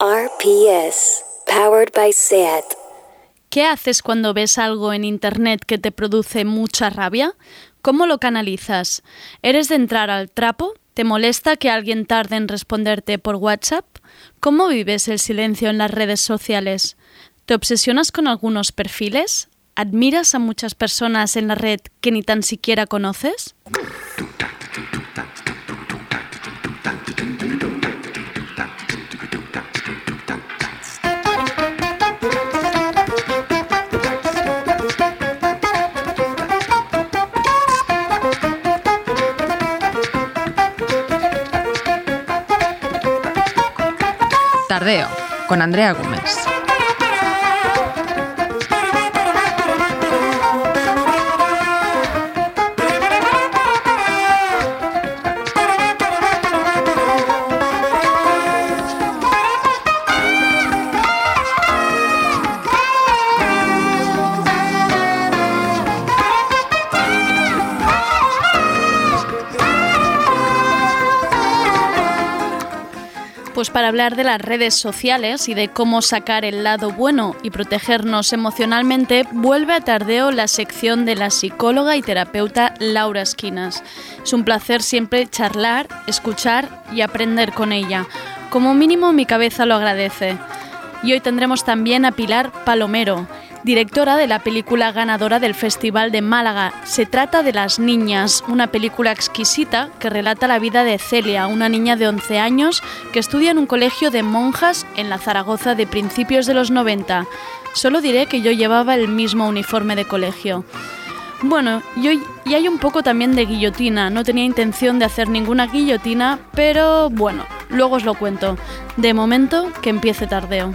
RPS, powered by SAT. ¿Qué haces cuando ves algo en Internet que te produce mucha rabia? ¿Cómo lo canalizas? ¿Eres de entrar al trapo? ¿Te molesta que alguien tarde en responderte por WhatsApp? ¿Cómo vives el silencio en las redes sociales? ¿Te obsesionas con algunos perfiles? ¿Admiras a muchas personas en la red que ni tan siquiera conoces? Con Andrea Gómez. Pues para hablar de las redes sociales y de cómo sacar el lado bueno y protegernos emocionalmente, vuelve a Tardeo la sección de la psicóloga y terapeuta Laura Esquinas. Es un placer siempre charlar, escuchar y aprender con ella. Como mínimo mi cabeza lo agradece. Y hoy tendremos también a Pilar Palomero directora de la película ganadora del Festival de Málaga. Se trata de Las Niñas, una película exquisita que relata la vida de Celia, una niña de 11 años que estudia en un colegio de monjas en la Zaragoza de principios de los 90. Solo diré que yo llevaba el mismo uniforme de colegio. Bueno, y, y hay un poco también de guillotina. No tenía intención de hacer ninguna guillotina, pero bueno, luego os lo cuento. De momento, que empiece tardeo.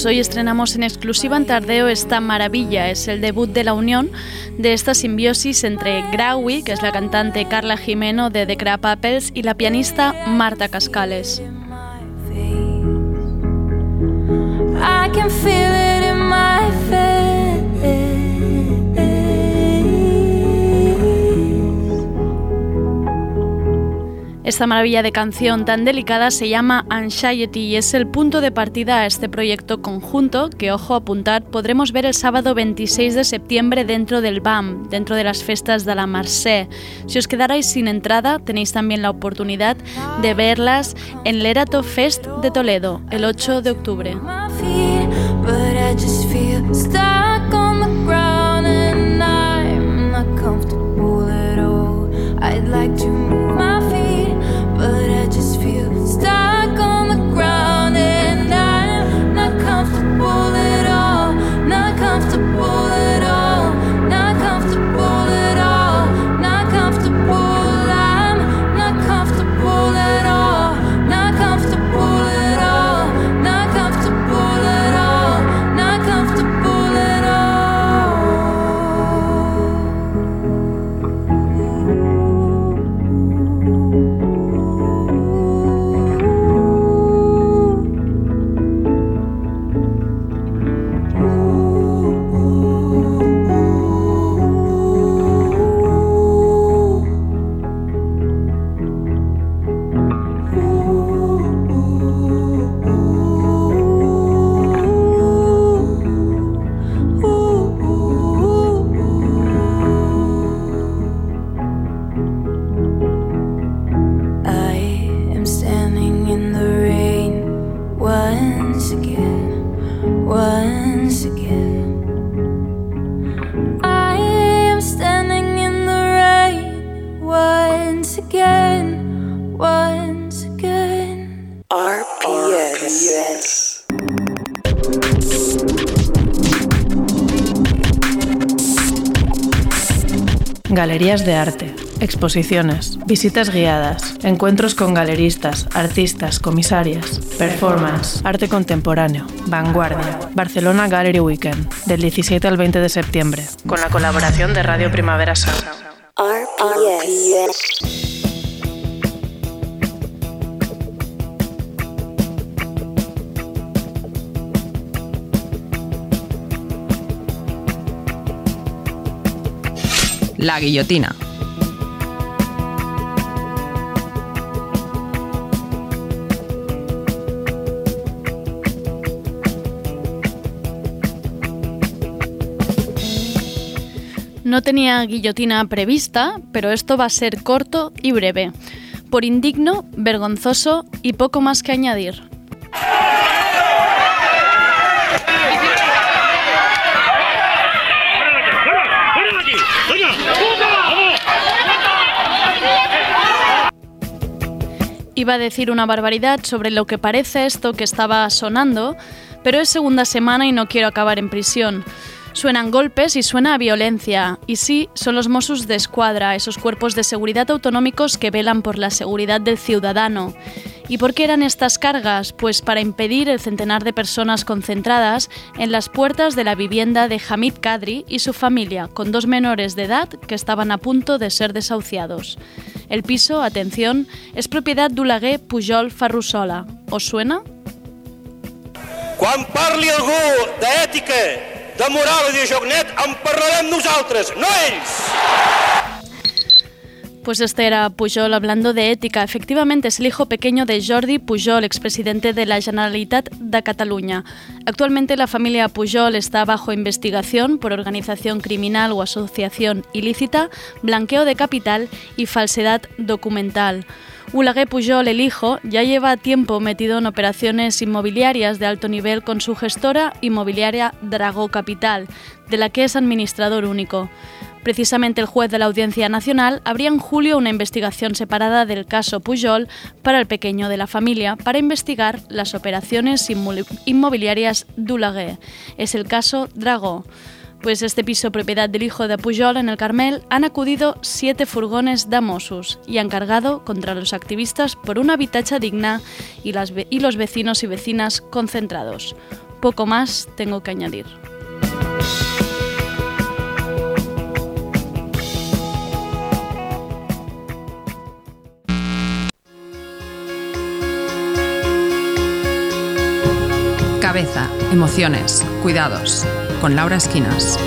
Pues hoy estrenamos en exclusiva en Tardeo esta maravilla. Es el debut de la unión de esta simbiosis entre Graui, que es la cantante Carla Jimeno de The Crab Apples, y la pianista Marta Cascales. Esta maravilla de canción tan delicada se llama Anxiety y es el punto de partida a este proyecto conjunto que, ojo a apuntar, podremos ver el sábado 26 de septiembre dentro del BAM, dentro de las festas de la Marseille. Si os quedarais sin entrada, tenéis también la oportunidad de verlas en Lerato Fest de Toledo, el 8 de octubre. Galerías de arte, exposiciones, visitas guiadas, encuentros con galeristas, artistas, comisarias, performance, arte contemporáneo, vanguardia, Barcelona Gallery Weekend, del 17 al 20 de septiembre, con la colaboración de Radio Primavera Sound. La guillotina. No tenía guillotina prevista, pero esto va a ser corto y breve. Por indigno, vergonzoso y poco más que añadir. Iba a decir una barbaridad sobre lo que parece esto que estaba sonando, pero es segunda semana y no quiero acabar en prisión. Suenan golpes y suena a violencia. Y sí, son los Mossos de Escuadra, esos cuerpos de seguridad autonómicos que velan por la seguridad del ciudadano. ¿Y por qué eran estas cargas? Pues para impedir el centenar de personas concentradas en las puertas de la vivienda de Hamid Kadri y su familia, con dos menores de edad que estaban a punto de ser desahuciados. El piso, atención, es propiedad d'Oleguer Pujol Ferrusola. ¿Os suena? Quan parli algú d'ètica, de moral i de joc net, en parlarem nosaltres, no ells! Pues este era Pujol hablando de ética. Efectivamente, es el hijo pequeño de Jordi Pujol, expresidente de la Generalitat de Cataluña. Actualmente la familia Pujol está bajo investigación por organización criminal o asociación ilícita, blanqueo de capital y falsedad documental. Ulagué Pujol, el hijo, ya lleva tiempo metido en operaciones inmobiliarias de alto nivel con su gestora inmobiliaria Dragó Capital, de la que es administrador único. Precisamente el juez de la Audiencia Nacional abría en julio una investigación separada del caso Pujol para el pequeño de la familia para investigar las operaciones inmo- inmobiliarias d'Ulaguer. Es el caso Dragó. Pues este piso propiedad del hijo de Pujol en el Carmel han acudido siete furgones de Mossos y han cargado contra los activistas por un habitatge digna y los vecinos y vecinas concentrados. Poco más tengo que añadir. Cabeza, emociones, cuidados. Con Laura Esquinas.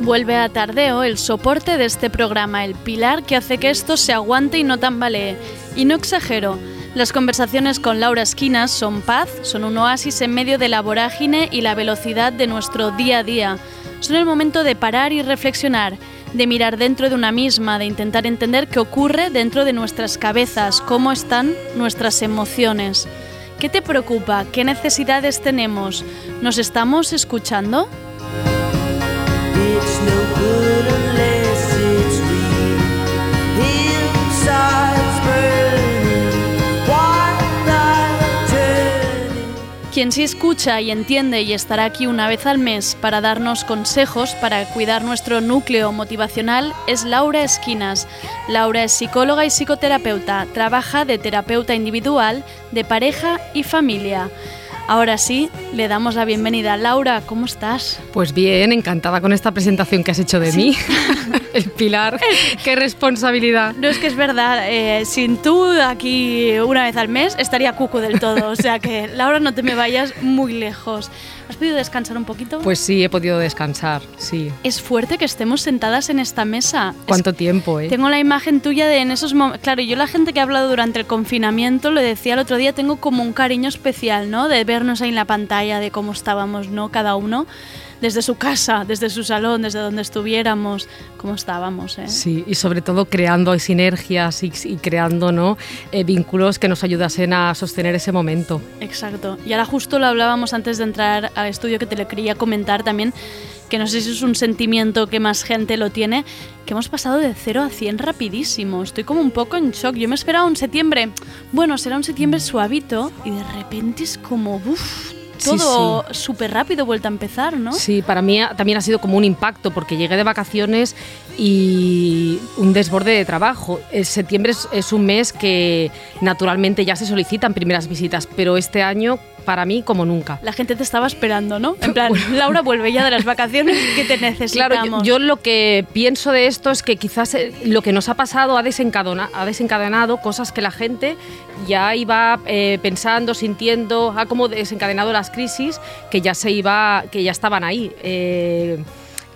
Vuelve a Tardeo el soporte de este programa, el pilar que hace que esto se aguante y no tambalee. Y no exagero, las conversaciones con Laura Esquinas son paz, son un oasis en medio de la vorágine y la velocidad de nuestro día a día. Son el momento de parar y reflexionar, de mirar dentro de una misma, de intentar entender qué ocurre dentro de nuestras cabezas, cómo están nuestras emociones. ¿Qué te preocupa? ¿Qué necesidades tenemos? ¿Nos estamos escuchando? Quien sí escucha y entiende y estará aquí una vez al mes para darnos consejos para cuidar nuestro núcleo motivacional es Laura Esquinas. Laura es psicóloga y psicoterapeuta, trabaja de terapeuta individual, de pareja y familia. Ahora sí, le damos la bienvenida. Laura, ¿cómo estás? Pues bien, encantada con esta presentación que has hecho de mí. El pilar, qué responsabilidad. No es que es verdad, eh, sin tú aquí una vez al mes estaría cuco del todo, o sea que Laura no te me vayas muy lejos. ¿Has podido descansar un poquito? Pues sí, he podido descansar, sí. es fuerte que estemos sentadas en esta mesa. Es ¿Cuánto tiempo, eh? Tengo la imagen tuya de en esos momentos. Claro, yo la gente que ha hablado durante el confinamiento, lo decía el otro día, tengo como un cariño especial, ¿no? De vernos ahí en la pantalla, de cómo estábamos, ¿no? Cada uno, desde su casa, desde su salón, desde donde estuviéramos, cómo estábamos, ¿eh? Sí, y sobre todo creando sinergias y, y creando ¿no? Eh, vínculos que nos ayudasen a sostener ese momento. Exacto. Y ahora justo lo hablábamos antes de entrar al estudio que te lo quería comentar también, que no sé si es un sentimiento que más gente lo tiene, que hemos pasado de 0 a 100 rapidísimo. Estoy como un poco en shock. Yo me esperaba un septiembre, bueno, será un septiembre suavito y de repente es como, uff, todo súper rápido, vuelta a empezar, ¿no? Sí, para mí también ha sido como un impacto porque llegué de vacaciones y un desborde de trabajo. El septiembre es, es un mes que naturalmente ya se solicitan primeras visitas, pero este año para mí como nunca. La gente te estaba esperando, ¿no? En plan, Laura vuelve ya de las vacaciones, que te necesitamos. Claro, yo, yo lo que pienso de esto es que quizás eh, lo que nos ha pasado ha, desencadena- ha desencadenado cosas que la gente ya iba eh, pensando, sintiendo, ha como desencadenado las crisis que ya se iba, que ya estaban ahí, eh,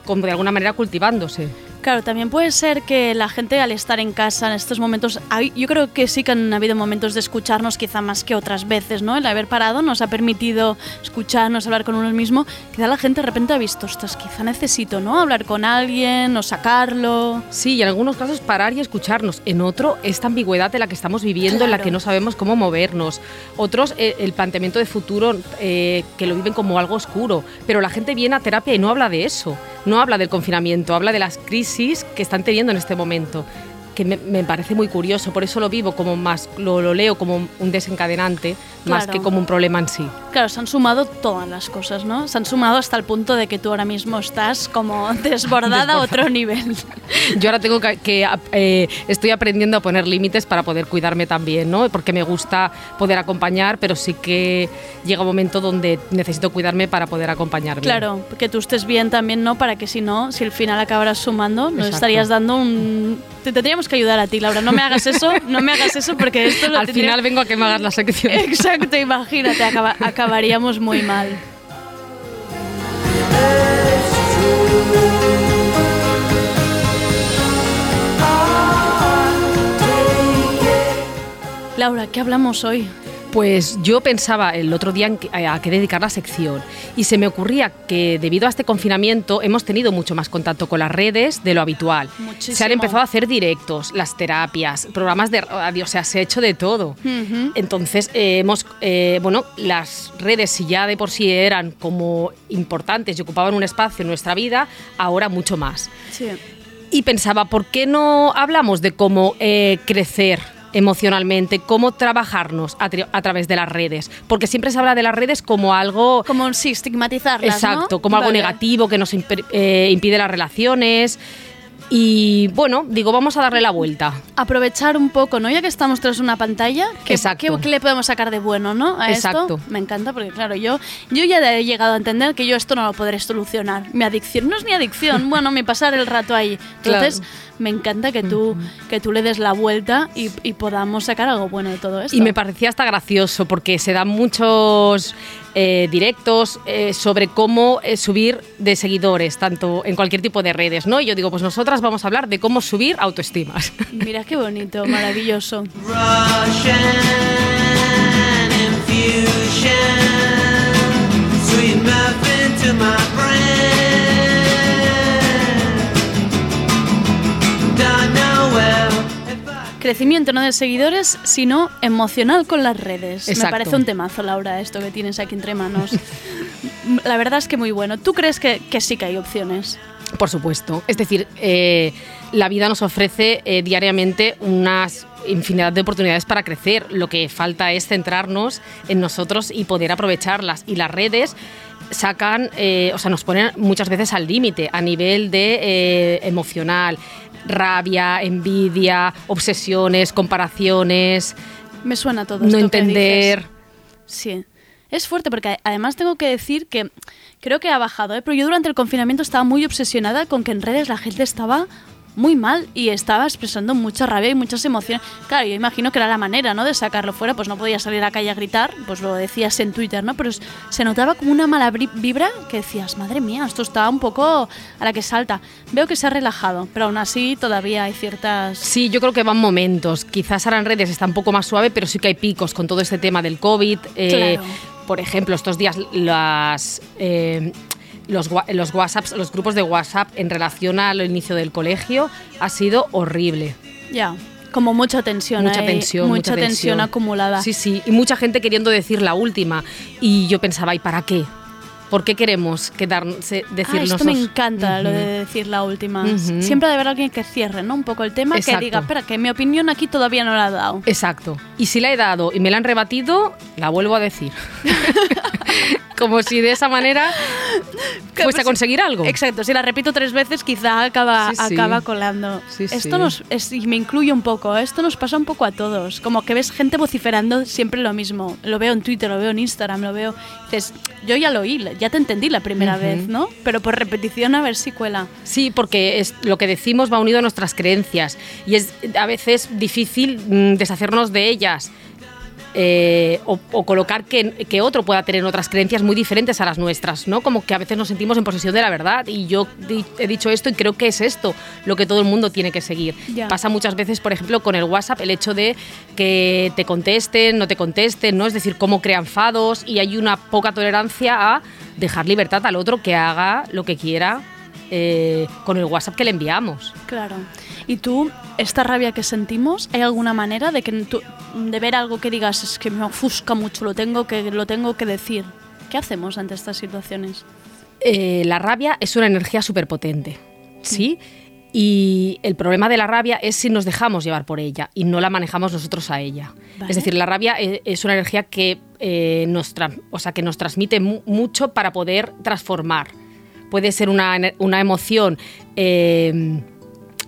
como de alguna manera cultivándose. Claro, también puede ser que la gente al estar en casa en estos momentos, yo creo que sí que han habido momentos de escucharnos quizá más que otras veces, ¿no? El haber parado nos ha permitido escucharnos, hablar con uno mismo. Quizá la gente de repente ha visto, ostras, quizá necesito, ¿no? Hablar con alguien o sacarlo. Sí, y en algunos casos parar y escucharnos. En otro, esta ambigüedad de la que estamos viviendo, en la Claro. que no sabemos cómo movernos. Otros, eh, el planteamiento de futuro, eh, que lo viven como algo oscuro. Pero la gente viene a terapia y no habla de eso. No habla del confinamiento, habla de las crisis que están teniendo en este momento. Que me, me parece muy curioso, por eso lo vivo como más, lo, lo leo como un desencadenante, más Claro. que como un problema en sí. Claro, se han sumado todas las cosas, ¿no? Se han sumado hasta el punto de que tú ahora mismo estás como desbordada a otro nivel. Yo ahora tengo que, que, eh, estoy aprendiendo a poner límites para poder cuidarme también, ¿no? Porque me gusta poder acompañar, pero sí que llega un momento donde necesito cuidarme para poder acompañarme. Claro, que tú estés bien también, ¿no? Para que si no, si al final acabaras sumando, nos Exacto. estarías dando un... Te tendríamos que ayudar a ti, Laura. No me hagas eso, no me hagas eso porque esto lo Al tendría- final vengo a que me hagas la sección. Exacto, imagínate, acaba- acabaríamos muy mal. Laura, ¿qué hablamos hoy? Pues yo pensaba el otro día que- a qué dedicar la sección y se me ocurría que debido a este confinamiento hemos tenido mucho más contacto con las redes de lo habitual. Muchísimo. Se han empezado a hacer directos, las terapias, programas de radio, o sea, se ha hecho de todo. Entonces, eh, hemos, eh, bueno, las redes, si ya de por sí eran como importantes y ocupaban un espacio en nuestra vida, ahora mucho más. Sí. Y pensaba, ¿por qué no hablamos de cómo eh, crecer emocionalmente, cómo trabajarnos a, a través de las redes? Porque siempre se habla de las redes como algo... Como sí, estigmatizarlas, ¿no? Exacto, como algo negativo que nos eh, impide las relaciones. Y bueno, digo, vamos a darle la vuelta. aprovechar un poco, ¿no? Ya que estamos tras una pantalla, ¿qué, qué- qué le podemos sacar de bueno, ¿no? A Exacto. esto me encanta porque, claro, yo, yo ya he llegado a entender que yo esto no lo podré solucionar. Mi adicción no es mi adicción, bueno, mi pasar el rato ahí. Entonces, Claro. me encanta que tú, que tú le des la vuelta y, y podamos sacar algo bueno de todo esto. Y me parecía hasta gracioso porque se dan muchos eh, directos eh, sobre cómo eh, subir de seguidores, tanto en cualquier tipo de redes, ¿no? Y yo digo, pues nosotras vamos a hablar de cómo subir autoestimas. Mira qué bonito, maravilloso. Russian infusion, sweet muffin to my brain. Crecimiento no de seguidores, sino emocional con las redes. Me parece un temazo, Laura, esto que tienes aquí entre manos. La verdad es que muy bueno. ¿Tú crees que, que sí que hay opciones? Por supuesto. Es decir, eh, la vida nos ofrece eh, diariamente unas infinidad de oportunidades para crecer. Lo que falta es centrarnos en nosotros y poder aprovecharlas. Y las redes sacan, eh, o sea, nos ponen muchas veces al límite a nivel de eh, emocional, rabia, envidia, obsesiones, comparaciones, Me suena todo no esto que entender. dices. Sí. Es fuerte porque además tengo que decir que, creo que creo que ha bajado, ¿eh? pero yo durante el confinamiento estaba muy obsesionada con que en redes la gente estaba muy mal y estaba expresando mucha rabia y muchas emociones. Claro, yo imagino que era la manera, ¿no? De sacarlo fuera, pues no podía salir a la calle a gritar, pues lo decías en Twitter, ¿no? Pero se notaba como una mala vibra que decías, madre mía, esto está un poco a la que salta. Veo que se ha relajado, pero aún así todavía hay ciertas... Sí, yo creo que van momentos. Quizás ahora en redes está un poco más suave, pero sí que hay picos con todo este tema del COVID. Eh, Claro. Por ejemplo, estos días las, eh, los, los WhatsApps, los grupos de WhatsApp en relación al inicio del colegio ha sido horrible. Ya, como mucha tensión. mucha tensión, Mucha, tensión. acumulada. Sí, sí, y mucha gente queriendo decir la última. Y yo pensaba, ¿y para qué? ¿Por qué queremos quedarnos, eh, Ah, decirnos esto me encanta, lo Ujú. de decir la última. Ujú. Siempre ha de haber alguien que cierre, ¿no? Un poco el tema, Exacto. que diga, espera, que mi opinión aquí todavía no la ha dado. Exacto. Y si la he dado y me la han rebatido, la vuelvo a decir. Como si de esa manera fuese a conseguir algo. Exacto, si la repito tres veces quizá acaba, Sí, sí. acaba colando. Sí, esto nos, es- y me incluye un poco, ¿eh? esto nos pasa un poco a todos. Como que ves gente vociferando siempre lo mismo. Lo veo en Twitter, lo veo en Instagram, lo veo... Dices, yo ya lo oí, ya te entendí la primera vez, ¿no? Pero por repetición a ver si cuela. Sí, porque es, lo que decimos va unido a nuestras creencias y es a veces difícil mm, deshacernos de ellas. Eh, o, o colocar que, que otro pueda tener otras creencias muy diferentes a las nuestras, ¿no? Como que a veces nos sentimos en posesión de la verdad y yo di- he dicho esto y creo que es esto lo que todo el mundo tiene que seguir. Pasa muchas veces, por ejemplo, con el WhatsApp, el hecho de que te contesten, no te contesten, ¿no? Es decir, cómo crean fados y hay una poca tolerancia a dejar libertad al otro que haga lo que quiera eh, con el WhatsApp que le enviamos. Claro. ¿Y tú, esta rabia que sentimos, hay alguna manera de que tú- de ver algo que digas es que me ofusca mucho, lo tengo que lo tengo que decir? ¿Qué hacemos ante estas situaciones? Eh, la rabia es una energía súper potente, ¿sí? Y el problema de la rabia es si nos dejamos llevar por ella y no la manejamos nosotros a ella. Vale. Es decir, la rabia e- es una energía que, eh, nos, o sea, que nos transmite mu- mucho para poder transformar. Puede ser una, una emoción eh,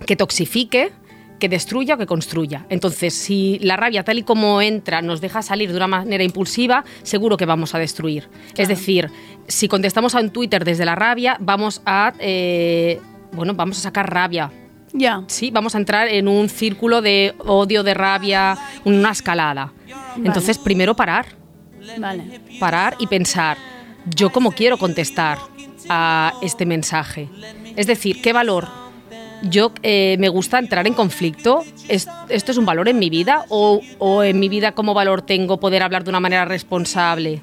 que toxifique, que destruya o que construya. Entonces, si la rabia tal y como entra nos deja salir de una manera impulsiva, seguro que vamos a destruir. Es decir, si contestamos a un Twitter desde la rabia, vamos a, eh, bueno, vamos a sacar rabia. Ya. Sí, vamos a entrar en un círculo de odio, de rabia, una escalada. Entonces, primero parar Vale. parar y pensar, yo cómo quiero contestar a este mensaje. Es decir, ¿qué valor? Yo eh, me gusta entrar en conflicto. ¿Es- ¿Esto es un valor en mi vida? ¿O, en mi vida como valor tengo poder hablar de una manera responsable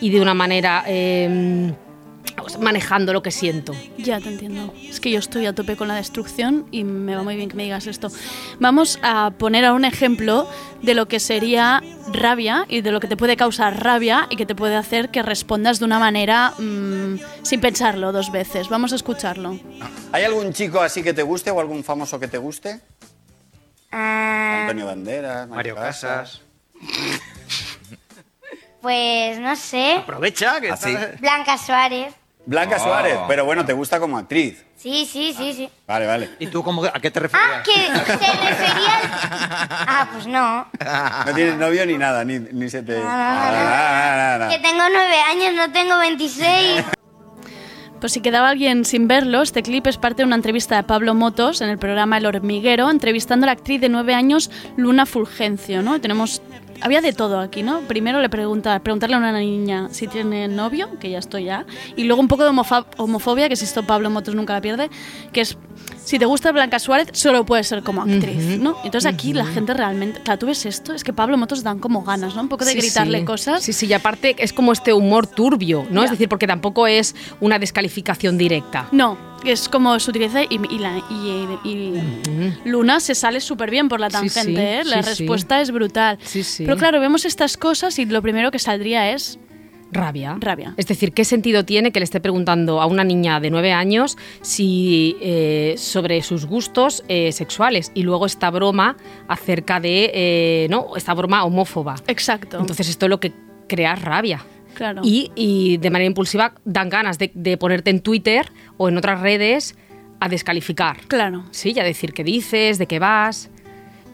y de una manera pues, manejando lo que siento? Ya te entiendo. Es que yo estoy a tope con la destrucción y me va muy bien que me digas esto. Vamos a poner ahora un ejemplo de lo que sería rabia y de lo que te puede causar rabia y que te puede hacer que respondas de una manera mm, sin pensarlo dos veces. Vamos a escucharlo. ¿Hay algún chico así que te guste o algún famoso que te guste? Ah, Antonio Banderas, Mario Casas. pues no sé. Aprovecha que Así. está- Blanca Suárez. Blanca Oh. Suárez, pero bueno, te gusta como actriz. Sí, sí, sí, sí. Vale, vale. ¿Y tú cómo, a qué te Ah, referías? que se refería al... Ah, pues no. No tienes novio ni nada, ni, ni se te... no, no. Nada, nada, nada, Que tengo nueve años, no tengo 26. Pues si quedaba alguien sin verlo, este clip es parte de una entrevista de Pablo Motos en el programa El Hormiguero, entrevistando a la actriz de nueve años, Luna Fulgencio, ¿no? Tenemos... Había de todo aquí, ¿no? Primero le pregunta, preguntarle a una niña si tiene novio, que ya estoy ya, y luego un poco de homofobia, que si esto Pablo Motos nunca la pierde, que es, si te gusta Blanca Suárez, solo puede ser como actriz, ¿no? Entonces aquí la gente realmente, claro, tú ves esto, es que Pablo Motos dan como ganas, ¿no? Un poco de Sí, gritarle sí. cosas. Sí, sí, y aparte es como este humor turbio, ¿no? Es decir, porque tampoco es una descalificación directa. No, es como se utiliza y, y la- y- y Luna se sale súper bien por la tangente, sí, ¿eh? La sí, respuesta es brutal. Sí, sí. Pero claro, vemos estas cosas y lo primero que saldría es Rabia. Rabia. Es decir, ¿qué sentido tiene que le esté preguntando a una niña de nueve años si, eh, sobre sus gustos eh, sexuales? Y luego esta broma acerca de, eh, ¿no? Esta broma homófoba. exacto. Entonces esto es lo que crea rabia. claro. Y, y de manera impulsiva dan ganas de, de ponerte en Twitter o en otras redes a descalificar. claro, Sí, y a decir qué dices, de qué vas.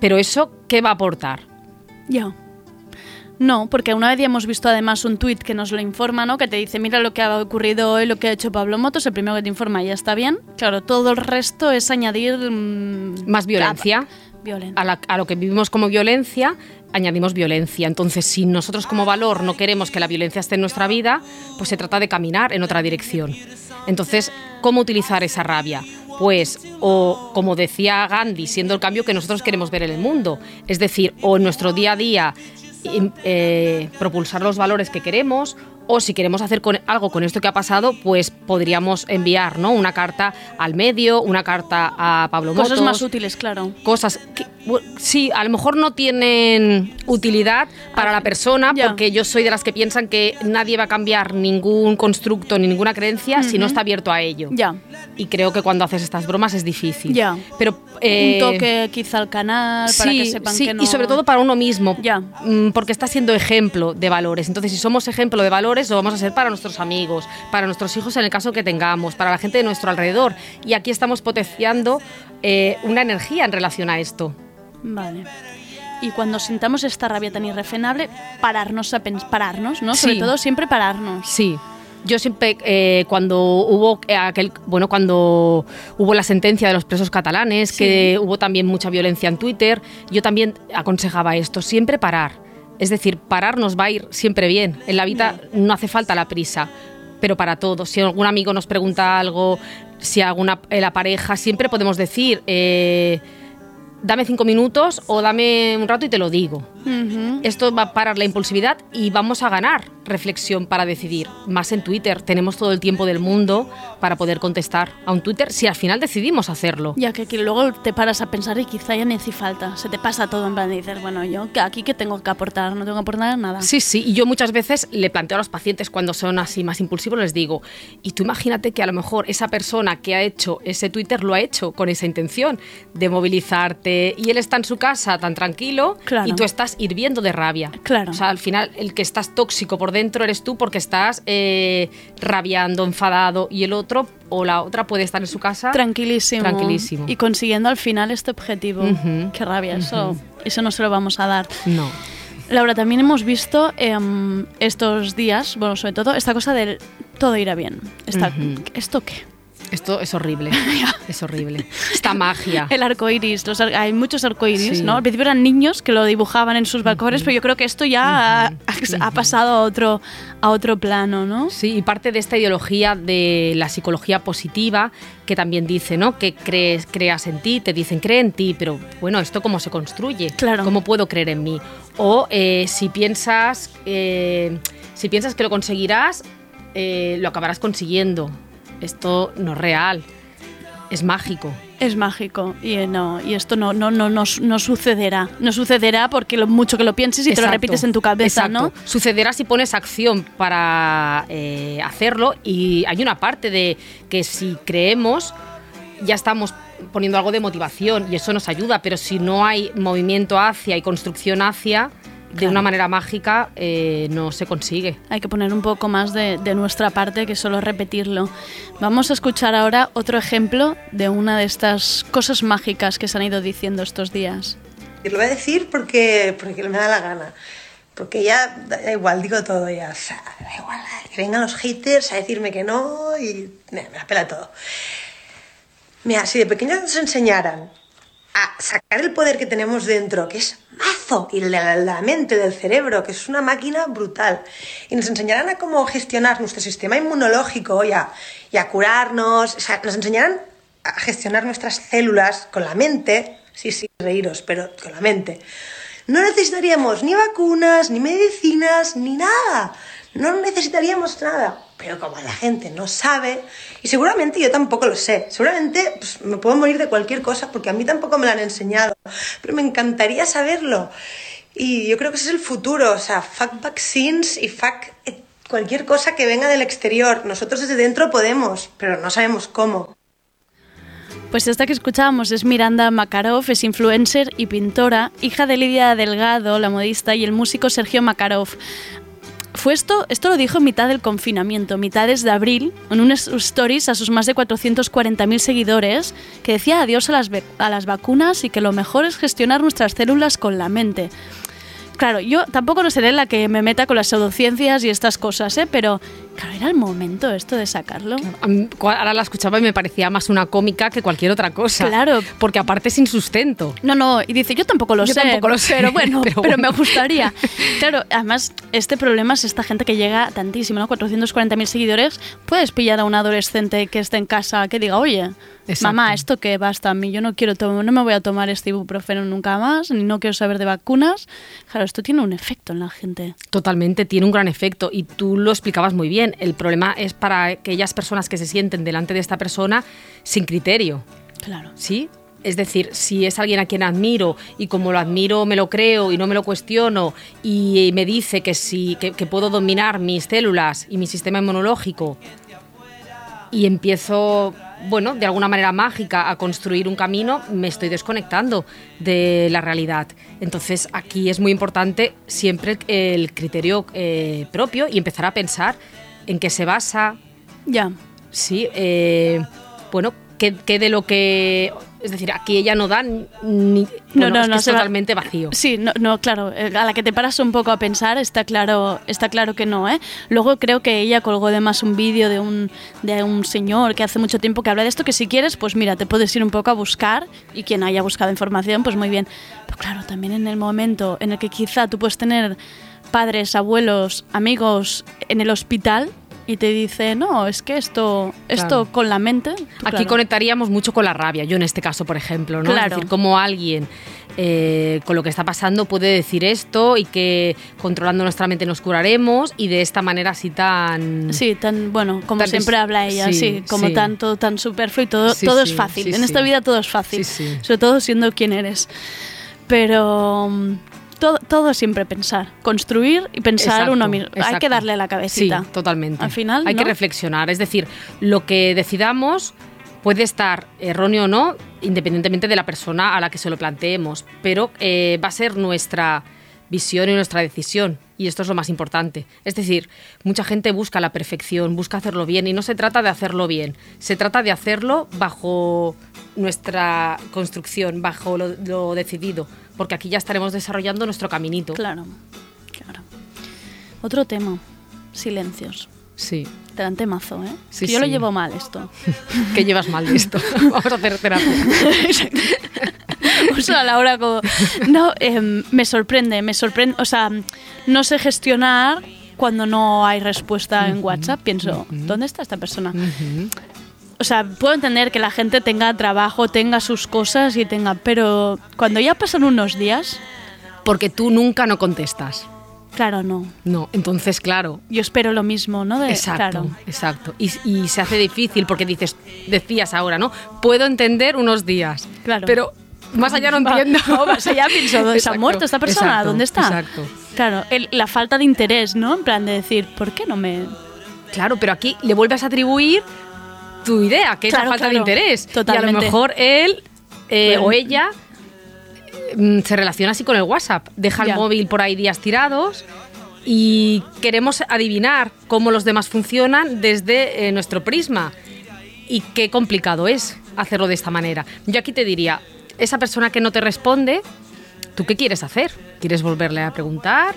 Pero eso, ¿qué va a aportar? ya. No, porque una vez ya hemos visto además un tuit que nos lo informa, ¿no? Que te dice, mira lo que ha ocurrido hoy, lo que ha hecho Pablo Motos, el primero que te informa ya está bien. Claro, todo el resto es añadir... mm, Más violencia. A, la- a lo que vivimos como violencia, añadimos violencia. Entonces, si nosotros como valor no queremos que la violencia esté en nuestra vida, pues se trata de caminar en otra dirección. Entonces, ¿cómo utilizar esa rabia? Pues, o como decía Gandhi, siendo el cambio que nosotros queremos ver en el mundo. Es decir, o en nuestro día a día eh, propulsar los valores que queremos, o si queremos hacer con- algo con esto que ha pasado, pues podríamos enviar ¿no? una carta al medio, una carta a Pablo Cosas Motos, más útiles, claro. cosas que bu- sí, a lo mejor no tienen utilidad para la persona, ya. porque yo soy de las que piensan que nadie va a cambiar ningún constructo ni ninguna creencia si no está abierto a ello. Ya. Y creo que cuando haces estas bromas es difícil. Ya. Pero eh, un toque quizá al canal para sí, que sepan sí, que no... y sobre todo para uno mismo, Ya. mm, porque está siendo ejemplo de valores. Entonces, si somos ejemplo de valores, lo vamos a ser para nuestros amigos, para nuestros hijos en el caso que tengamos, para la gente de nuestro alrededor. Y aquí estamos potenciando eh, una energía en relación a esto. Vale. Y cuando sintamos esta rabia tan irrefrenable, pararnos a pararnos, ¿no? Sí. Sobre todo siempre pararnos. Sí. Yo siempre, eh, cuando hubo aquel, bueno, cuando hubo la sentencia de los presos catalanes, que hubo también mucha violencia en Twitter, yo también aconsejaba esto, siempre parar. Es decir, parar nos va a ir siempre bien. En la vida no hace falta la prisa, pero para todos. Si algún amigo nos pregunta algo, si alguna eh, la pareja, siempre podemos decir, eh, dame cinco minutos o dame un rato y te lo digo. Ujú. Esto va a parar la impulsividad y vamos a ganar reflexión para decidir. Más en Twitter, tenemos todo el tiempo del mundo para poder contestar a un Twitter si al final decidimos hacerlo. Ya que aquí luego te paras a pensar y quizá ya ni hace falta. Se te pasa todo en plan de dices, bueno, yo que aquí que tengo que aportar, no tengo que aportar nada. Sí, sí, y yo muchas veces le planteo a los pacientes cuando son así más impulsivos, les digo, y tú imagínate que a lo mejor esa persona que ha hecho ese Twitter lo ha hecho con esa intención de movilizarte y él está en su casa tan tranquilo Claro. y tú estás hirviendo de rabia. Claro. O sea, al final el que estás tóxico por dentro eres tú porque estás eh, rabiando, enfadado y el otro o la otra puede estar en su casa Tranquilísimo. Tranquilísimo. Y consiguiendo al final este objetivo. Qué rabia, eso, eso no se lo vamos a dar. No. Laura, también hemos visto em, estos días, bueno, sobre todo esta cosa del todo irá bien. Esta-. ¿Esto qué? Esto es horrible. es horrible. Esta magia. El arco iris, los ar- hay muchos arcoiris, Sí. ¿no? Al principio eran niños que lo dibujaban en sus balcones, pero yo creo que esto ya ha, ha pasado a otro, a otro plano, ¿no? Sí, y parte de esta ideología de la psicología positiva que también dice, ¿no? Que crees, creas en ti, te dicen cree en ti, pero bueno, ¿esto cómo se construye? Claro. ¿Cómo puedo creer en mí? O eh, si piensas, eh, si piensas que lo conseguirás, eh, lo acabarás consiguiendo. Esto no es real, es mágico. Es mágico y eh, no y esto no no no no, no sucederá. No sucederá porque lo mucho que lo pienses y te lo repites en tu cabeza, ¿no? Sucederá si pones acción para eh, hacerlo y hay una parte de que si creemos ya estamos poniendo algo de motivación y eso nos ayuda, pero si no hay movimiento hacia y construcción hacia, de Claro. una manera mágica eh, no se consigue. Hay que poner un poco más de, de nuestra parte que solo repetirlo. Vamos a escuchar ahora otro ejemplo de una de estas cosas mágicas que se han ido diciendo estos días. Y lo voy a decir porque, porque me da la gana. Porque ya da igual, digo todo ya. O sea, da igual, que vengan los haters a decirme que no y me, me la pela todo. Mira, si de pequeños nos enseñaran a sacar el poder que tenemos dentro, que es y la, mente del cerebro, que es una máquina brutal, y nos enseñaran a cómo gestionar nuestro sistema inmunológico y a, curarnos, o sea, nos enseñaran a gestionar nuestras células con la mente, sí, sí, reíros, pero con la mente. No necesitaríamos ni vacunas, ni medicinas, ni nada. No necesitaríamos nada. Pero como la gente no sabe, y seguramente yo tampoco lo sé, seguramente pues, me puedo morir de cualquier cosa porque a mí tampoco me lo han enseñado, pero me encantaría saberlo. Y yo creo que ese es el futuro, o sea, fuck vaccines y fuck eh, cualquier cosa que venga del exterior. Nosotros desde dentro podemos, pero no sabemos cómo. Pues esta que escuchábamos es Miranda Makarov, es influencer y pintora, hija de Lidia Delgado, la modista, y el músico Sergio Makarov. Fue esto, esto lo dijo en mitad del confinamiento, mitades de abril, en unas stories a sus más de 440.000 seguidores, que decía adiós a las, a las vacunas y que lo mejor es gestionar nuestras células con la mente. Claro, yo tampoco no seré la que me meta con las pseudociencias y estas cosas, ¿eh? Pero, claro, era el momento esto de sacarlo. Ahora la escuchaba y me parecía más una cómica que cualquier otra cosa. Claro. Porque aparte sin sustento. No, no, y dice, yo tampoco lo Yo sé. tampoco lo sé, Pero bueno, pero me gustaría. Claro, además, este problema es esta gente que llega tantísimo, ¿no? 440.000 seguidores. Puedes pillar a un adolescente que esté en casa que diga, oye, Exacto. mamá, esto que basta a mí, yo no quiero tomar, no me voy a tomar este ibuprofeno nunca más, ni no quiero saber de vacunas. Claro, esto tiene un efecto en la gente. Totalmente, tiene un gran efecto y tú lo explicabas muy bien. El problema es para aquellas personas que se sienten delante de esta persona sin criterio, Claro. ¿sí? Es decir, si es alguien a quien admiro y como lo admiro me lo creo y no me lo cuestiono y me dice que, sí, que, que puedo dominar mis células y mi sistema inmunológico y empiezo, bueno, de alguna manera mágica a construir un camino, me estoy desconectando de la realidad. Entonces aquí es muy importante siempre el criterio eh, propio y empezar a pensar en qué se basa, Ya. sí, eh, bueno, qué, qué de lo que... Es decir, aquí ella no da ni... bueno, es que es se va- totalmente vacío. Sí, no, no, claro, eh, a la que te paras un poco a pensar está claro, está claro que no, ¿eh? Luego creo que ella colgó además un vídeo de un, de un señor que hace mucho tiempo que habla de esto, que si quieres, pues mira, te puedes ir un poco a buscar y quien haya buscado información, pues muy bien. Pero claro, también en el momento en el que quizá tú puedes tener padres, abuelos, amigos en el hospital y te dice, no, es que esto, esto Claro. con la mente... tú, Aquí claro. conectaríamos mucho con la rabia, yo en este caso, por ejemplo, ¿no? Claro. Es decir, como alguien eh, con lo que está pasando puede decir esto y que controlando nuestra mente nos curaremos y de esta manera así tan... Sí, tan bueno, como Tan siempre es- habla ella, sí, sí, como sí. tanto, tan superfluo y todo, Sí, todo es fácil. en esta vida todo es fácil, Sí, sí. sobre todo siendo quien eres. Pero todo, todo siempre pensar, construir y pensar Exacto, uno mismo. Hay que darle la Sí, cabecita. totalmente. Al final, Hay ¿no? que reflexionar, es decir, lo que decidamos puede estar erróneo o no, independientemente de la persona a la que se lo planteemos, pero eh, va a ser nuestra visión y nuestra decisión. Y esto es lo más importante. Es decir, mucha gente busca la perfección, busca hacerlo bien y no se trata de hacerlo bien, se trata de hacerlo bajo nuestra construcción, bajo lo, lo decidido, porque aquí ya estaremos desarrollando nuestro caminito. Claro, claro. Otro tema, silencios. Sí. Dan temazo, ¿eh? Sí, Que yo lo llevo mal esto. que llevas mal esto. Vamos a hacer terapia. Uso a Laura como... No, em, me sorprende, me sorprende. O sea, no sé gestionar cuando no hay respuesta en WhatsApp. Pienso, ¿dónde está esta persona? O sea, puedo entender que la gente tenga trabajo, tenga sus cosas y tenga... Pero cuando ya pasan unos días, Porque tú nunca no contestas. Claro, no. No, entonces, claro. Yo espero lo mismo, ¿no? De, Exacto, Claro. exacto. Y, y se hace difícil porque dices, decías ahora, ¿no? Puedo entender unos días. Claro. Pero más allá no entiendo. no, más allá pienso, ¿se ha Exacto, muerto esta persona? exacto, ¿Dónde está? Exacto. Claro, el- la falta de interés, ¿no? En plan de decir, ¿por qué no me...? Claro, pero aquí le vuelves a atribuir tu idea, que es la falta de interés. Y a Totalmente. lo mejor él eh, o ella se relaciona así con el WhatsApp. Deja el móvil por ahí días tirados y queremos adivinar cómo los demás funcionan desde eh, nuestro prisma. Y qué complicado es hacerlo de esta manera. Yo aquí te diría, esa persona que no te responde, ¿tú qué quieres hacer? ¿Quieres volverle a preguntar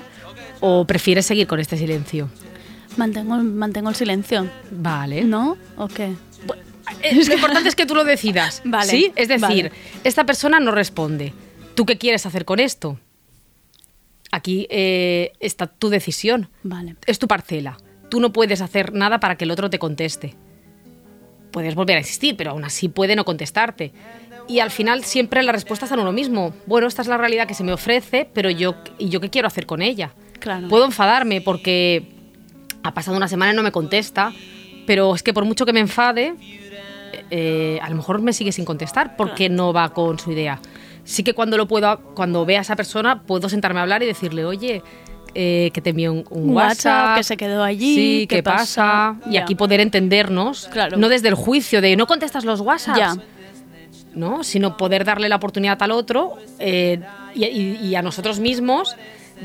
o prefieres seguir con este silencio? Mantengo, mantengo el silencio, Vale. ¿no? ¿O qué? Eh, lo importante es que tú lo decidas. Vale, ¿Sí? Es decir, vale. esta persona no responde. ¿Tú qué quieres hacer con esto? Aquí eh, está tu decisión. Vale. Es tu parcela. Tú no puedes hacer nada para que el otro te conteste. Puedes volver a existir, pero aún así puede no contestarte. Y al final siempre la respuesta es a uno mismo. Bueno, esta es la realidad que se me ofrece, pero yo, ¿y yo qué quiero hacer con ella? Claro. Puedo enfadarme porque ha pasado una semana y no me contesta, pero es que por mucho que me enfade, eh, a lo mejor me sigue sin contestar porque no va con su idea. Sí que cuando lo puedo, cuando vea a esa persona, puedo sentarme a hablar y decirle, oye, eh, que te envío un, un WhatsApp, WhatsApp, que se quedó allí, sí, ¿qué pasa, pasa? y aquí poder entendernos, Claro. no desde el juicio de no contestas los WhatsApps, Ya. ¿no? sino poder darle la oportunidad al otro eh, y, y- y a nosotros mismos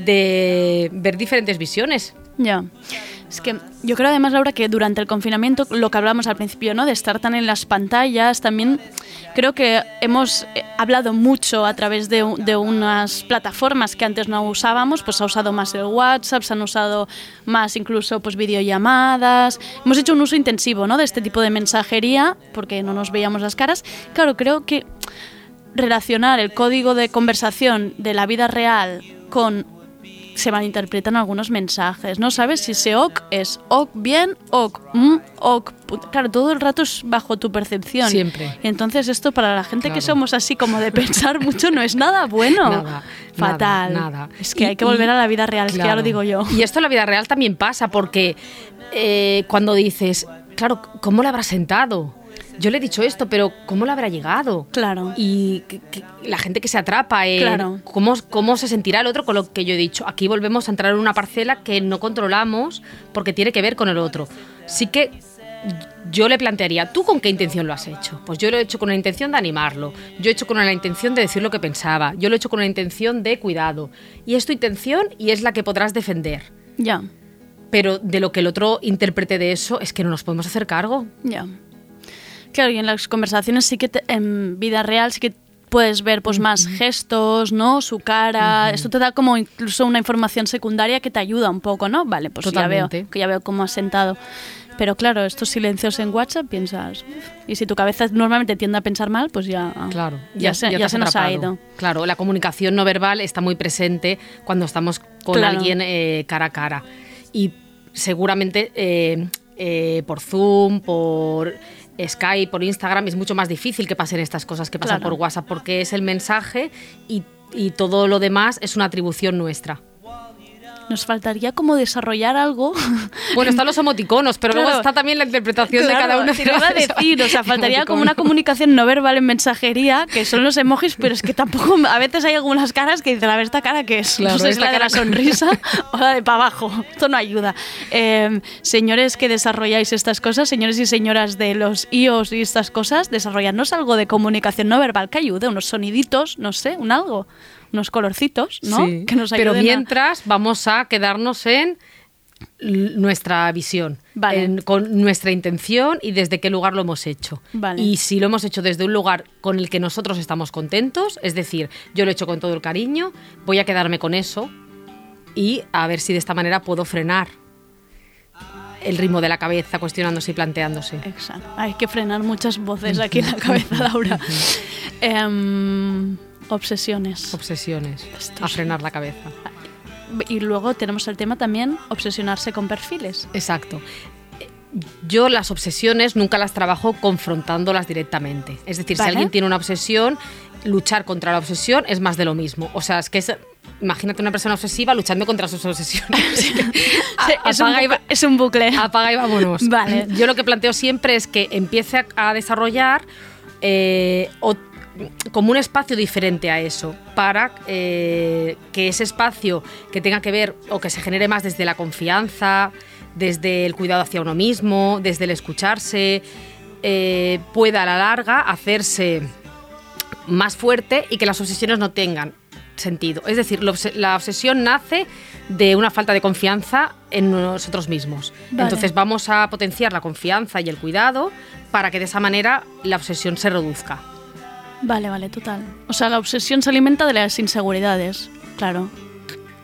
de ver diferentes visiones Ya. Es que yo creo además, Laura, que durante el confinamiento, lo que hablábamos al principio, ¿no? De estar tan en las pantallas, también creo que hemos eh, hablado mucho a través de, de unas plataformas que antes no usábamos, pues ha usado más el WhatsApp, se han usado más incluso pues videollamadas. Hemos hecho un uso intensivo, ¿no? De este tipo de mensajería, porque no nos veíamos las caras. Claro, creo que relacionar el código de conversación de la vida real con se malinterpretan algunos mensajes, ¿no? ¿Sabes? Si ese ok es ok bien, ok, mm, ok. Claro, todo el rato es bajo tu percepción. Siempre. Entonces esto para la gente que somos así como de pensar mucho no es nada bueno. Nada, Fatal. nada, nada. Es que Y- hay que volver y- a la vida real, es que ya lo digo yo. Y esto en la vida real también pasa porque eh, cuando dices, claro, ¿cómo le habrá sentado? Yo le he dicho esto, pero ¿cómo le habrá llegado? Claro. Y que- que la gente que se atrapa, en Claro. ¿cómo, ¿cómo se sentirá el otro con lo que yo he dicho? Aquí volvemos a entrar en una parcela que no controlamos porque tiene que ver con el otro. Sí que yo le plantearía, ¿tú con qué intención lo has hecho? Pues yo lo he hecho con la intención de animarlo, yo he hecho con la intención de decir lo que pensaba, yo lo he hecho con la intención de cuidado. Y es tu intención y es la que podrás defender. Ya, Pero de lo que el otro interprete de eso es que no nos podemos hacer cargo. ya. Claro, y en las conversaciones sí que te- en vida real sí que puedes ver pues más gestos, ¿no? Su cara. Esto te da como incluso una información secundaria que te ayuda un poco, ¿no? Vale, pues ya veo, que ya veo cómo has sentado. Pero claro, estos silencios en WhatsApp piensas. Y si tu cabeza normalmente tiende a pensar mal, pues ya, Claro, ya, se, ya se nos ha ido. Claro, la comunicación no verbal está muy presente cuando estamos con Claro. alguien eh, cara a cara. Y seguramente eh, eh, por Zoom, por Skype, por Instagram, es mucho más difícil que pasen estas cosas que pasan Claro. por WhatsApp porque es el mensaje y, y todo lo demás es una atribución nuestra. Nos faltaría como desarrollar algo. Bueno, están los emoticonos, pero luego Claro. está también la interpretación de Claro, cada uno. te lo iba a decir, o sea, faltaría como una comunicación no verbal en mensajería, que son los emojis, pero es que tampoco, a veces hay algunas caras que dicen, a ver, esta cara que es, Claro, no sé si la de la cara- sonrisa o la de para abajo, esto no ayuda. Eh, señores que desarrolláis estas cosas, señores y señoras de los IOS y estas cosas, desarrollarnos algo de comunicación no verbal que ayude, unos soniditos, no sé, un algo, unos colorcitos, ¿no? Sí, Que nos pero a- mientras vamos a quedarnos en nuestra visión, Vale. en- con nuestra intención y desde qué lugar lo hemos hecho. Vale. Y si lo hemos hecho desde un lugar con el que nosotros estamos contentos, es decir, yo lo he hecho con todo el cariño, voy a quedarme con eso y a ver si de esta manera puedo frenar el ritmo de la cabeza cuestionándose y planteándose. Exacto. Hay que frenar muchas voces aquí en la cabeza, Laura. Em, obsesiones. Obsesiones, Esto a sí. frenar la cabeza. Y luego tenemos el tema también, obsesionarse con perfiles. Exacto. Yo las obsesiones nunca las trabajo confrontándolas directamente. Es decir, Vale. si alguien tiene una obsesión, luchar contra la obsesión es más de lo mismo. O sea, es que es, imagínate una persona obsesiva luchando contra sus obsesiones. A- es, un va- bucle, es un bucle. Apaga y vámonos. Vale. Yo lo que planteo siempre es que empiece a, a desarrollar eh, o- como un espacio diferente a eso, para eh, que ese espacio que tenga que ver o que se genere más desde la confianza, desde el cuidado hacia uno mismo, desde el escucharse, eh, pueda a la larga hacerse más fuerte y que las obsesiones no tengan sentido. Es decir, la obse- la obsesión nace de una falta de confianza en nosotros mismos. Vale. Entonces vamos a potenciar la confianza y el cuidado para que de esa manera la obsesión se reduzca. Vale, vale, total. O sea, la obsesión se alimenta de las inseguridades. Claro.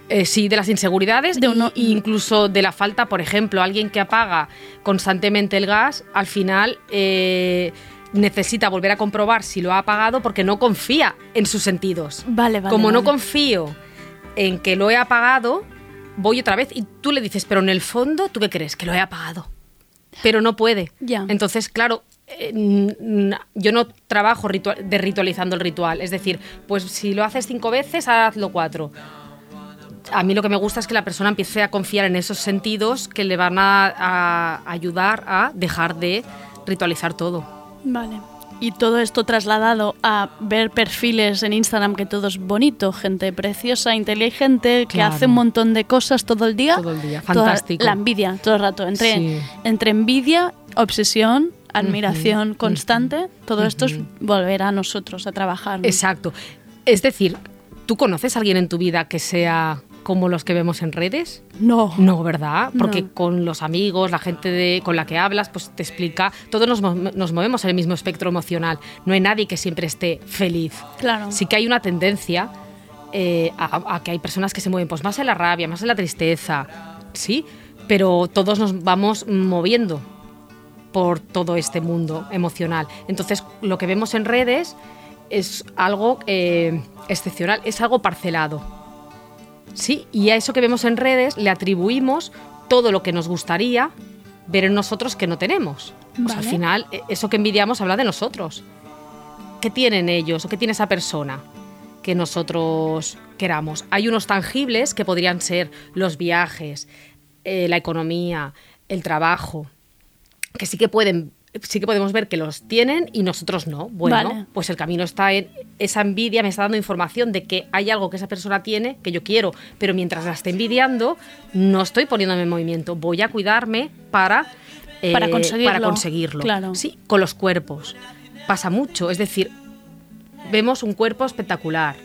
Eh, sí, de las inseguridades De uno- incluso de la falta, por ejemplo, alguien que apaga constantemente el gas, al final eh, necesita volver a comprobar si lo ha apagado porque no confía en sus sentidos. Vale, vale. Como no confío en que lo he apagado, voy otra vez y tú le dices, pero en el fondo, ¿tú qué crees? Que lo he apagado. Pero no puede. Ya. Entonces, claro, yo no trabajo ritua- de ritualizando el ritual. Es decir, pues si lo haces cinco veces, hazlo cuatro. A mí lo que me gusta es que la persona empiece a confiar en esos sentidos que le van a, a ayudar a dejar de ritualizar todo. Vale. Y todo esto trasladado a ver perfiles en Instagram que todo es bonito, gente preciosa, inteligente, que Claro. hace un montón de cosas todo el día. Todo el día, Toda- fantástico. la envidia, todo el rato. Entre, Sí. entre envidia, obsesión, admiración constante, todo esto es volver a nosotros, a trabajar. ¿no? Exacto. Es decir, ¿tú conoces a alguien en tu vida que sea como los que vemos en redes? No. No, ¿verdad? Porque No. con los amigos, la gente de- con la que hablas, pues te explica, todos nos, nos movemos en el mismo espectro emocional. No hay nadie que siempre esté feliz. Claro. Sí que hay una tendencia eh, a, a que hay personas que se mueven pues más en la rabia, más en la tristeza, ¿sí? Pero todos nos vamos moviendo por todo este mundo emocional. Entonces, lo que vemos en redes es algo eh, excepcional, es algo parcelado. Sí, y a eso que vemos en redes le atribuimos todo lo que nos gustaría ver en nosotros que no tenemos. Al final, eh, eso que envidiamos habla de nosotros. ¿Qué tienen ellos o qué tiene esa persona que nosotros queramos? Hay unos tangibles que podrían ser los viajes, eh, la economía, el trabajo, que sí que pueden sí que podemos ver que los tienen y nosotros no. Bueno, Vale. pues el camino está en esa envidia me está dando información de que hay algo que esa persona tiene que yo quiero, pero mientras la esté envidiando no estoy poniéndome en movimiento. Voy a cuidarme para eh, Para conseguirlo, para conseguirlo. claro. Sí, con los cuerpos pasa mucho, es decir, vemos un cuerpo espectacular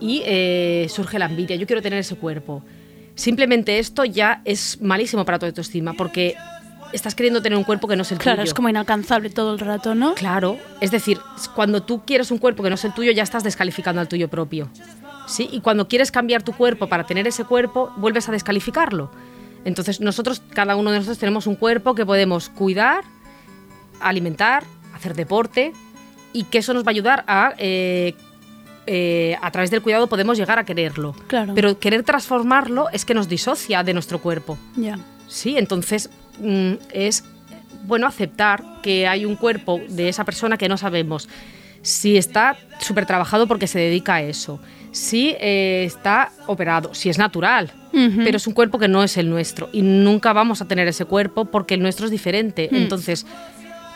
y eh, surge la envidia. Yo quiero tener ese cuerpo. Simplemente esto ya es malísimo para tu autoestima porque estás queriendo tener un cuerpo que no es el Claro, tuyo. es como inalcanzable todo el rato, ¿no? Claro, es decir, cuando tú quieres un cuerpo que no es el tuyo, ya estás descalificando al tuyo propio. ¿Sí? Y cuando quieres cambiar tu cuerpo para tener ese cuerpo, vuelves a descalificarlo. Entonces, nosotros, cada uno de nosotros tenemos un cuerpo que podemos cuidar, alimentar, hacer deporte, y que eso nos va a ayudar a. eh, eh, a través del cuidado podemos llegar a quererlo. Claro. Pero querer transformarlo es que nos disocia de nuestro cuerpo. Ya. Sí, entonces mm, es bueno aceptar que hay un cuerpo de esa persona que no sabemos si está súper trabajado porque se dedica a eso, si eh, está operado, si es natural, pero es un cuerpo que no es el nuestro y nunca vamos a tener ese cuerpo porque el nuestro es diferente. Mm. Entonces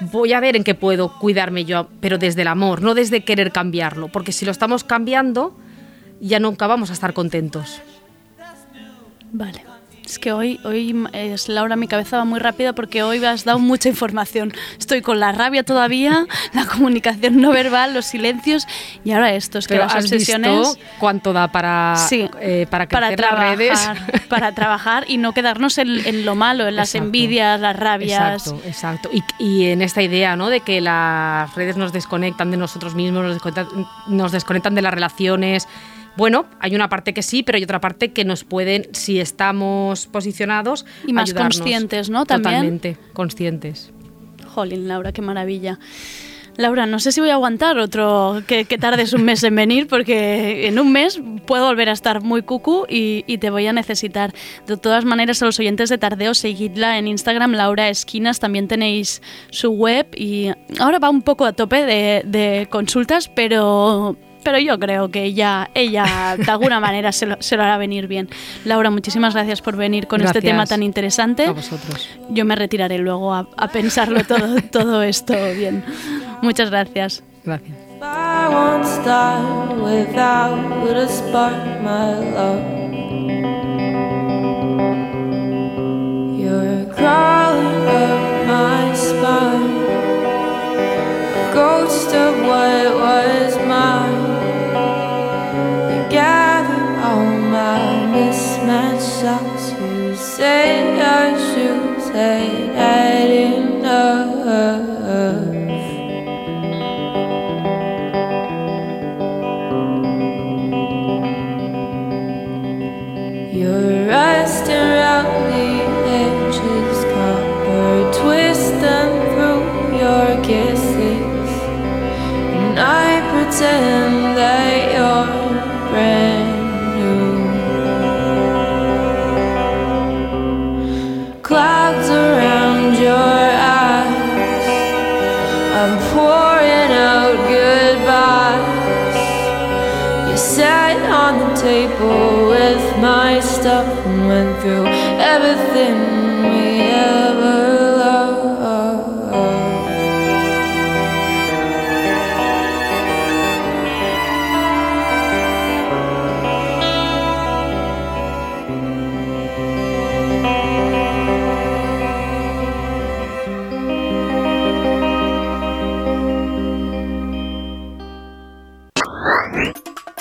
voy a ver en qué puedo cuidarme yo, pero desde el amor, no desde querer cambiarlo, porque si lo estamos cambiando ya nunca vamos a estar contentos. Vale. Es que hoy, hoy es Laura, mi cabeza va muy rápida porque hoy has dado mucha información. Estoy con la rabia todavía, la comunicación no verbal, los silencios y ahora esto. Es que Pero las has obsesiones. visto cuánto da para, Sí, eh, para para crecer las redes. trabajar, para trabajar y no quedarnos en, en lo malo, en las Exacto. envidias, las rabias. Exacto, exacto. Y, y en esta idea, ¿no? De que las redes nos desconectan de nosotros mismos, nos desconectan, nos desconectan de las relaciones. Bueno, hay una parte que sí, pero hay otra parte que nos pueden, si estamos posicionados, Y más ayudarnos. conscientes, ¿no? También. Totalmente, conscientes. Jolín, Laura, qué maravilla. Laura, no sé si voy a aguantar otro que, que tardes un mes en venir, porque en un mes puedo volver a estar muy cucu y, y te voy a necesitar. De todas maneras, a los oyentes de Tardeo, seguidla en Instagram, Laura Esquinas, también tenéis su web y ahora va un poco a tope de, de consultas, pero, pero yo creo que ella, ella de alguna manera se lo, se lo hará venir bien. Laura, muchísimas gracias por venir con este tema tan interesante. A vosotros. Yo me retiraré luego a, a pensarlo todo, todo esto bien. Muchas gracias. Gracias. I won't start without a spark, my love. You're crawling up my spine, a ghost of what was mine. Socks. You say I should say had enough. You're rusting around the edges, copper twisting through your kisses, and I pretend everything we.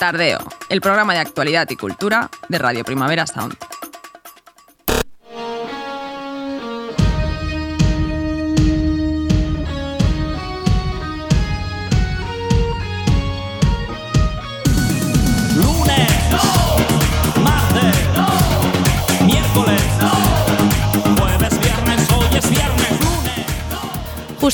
Tardeo, el programa de actualidad y cultura de Radio Primavera Sound.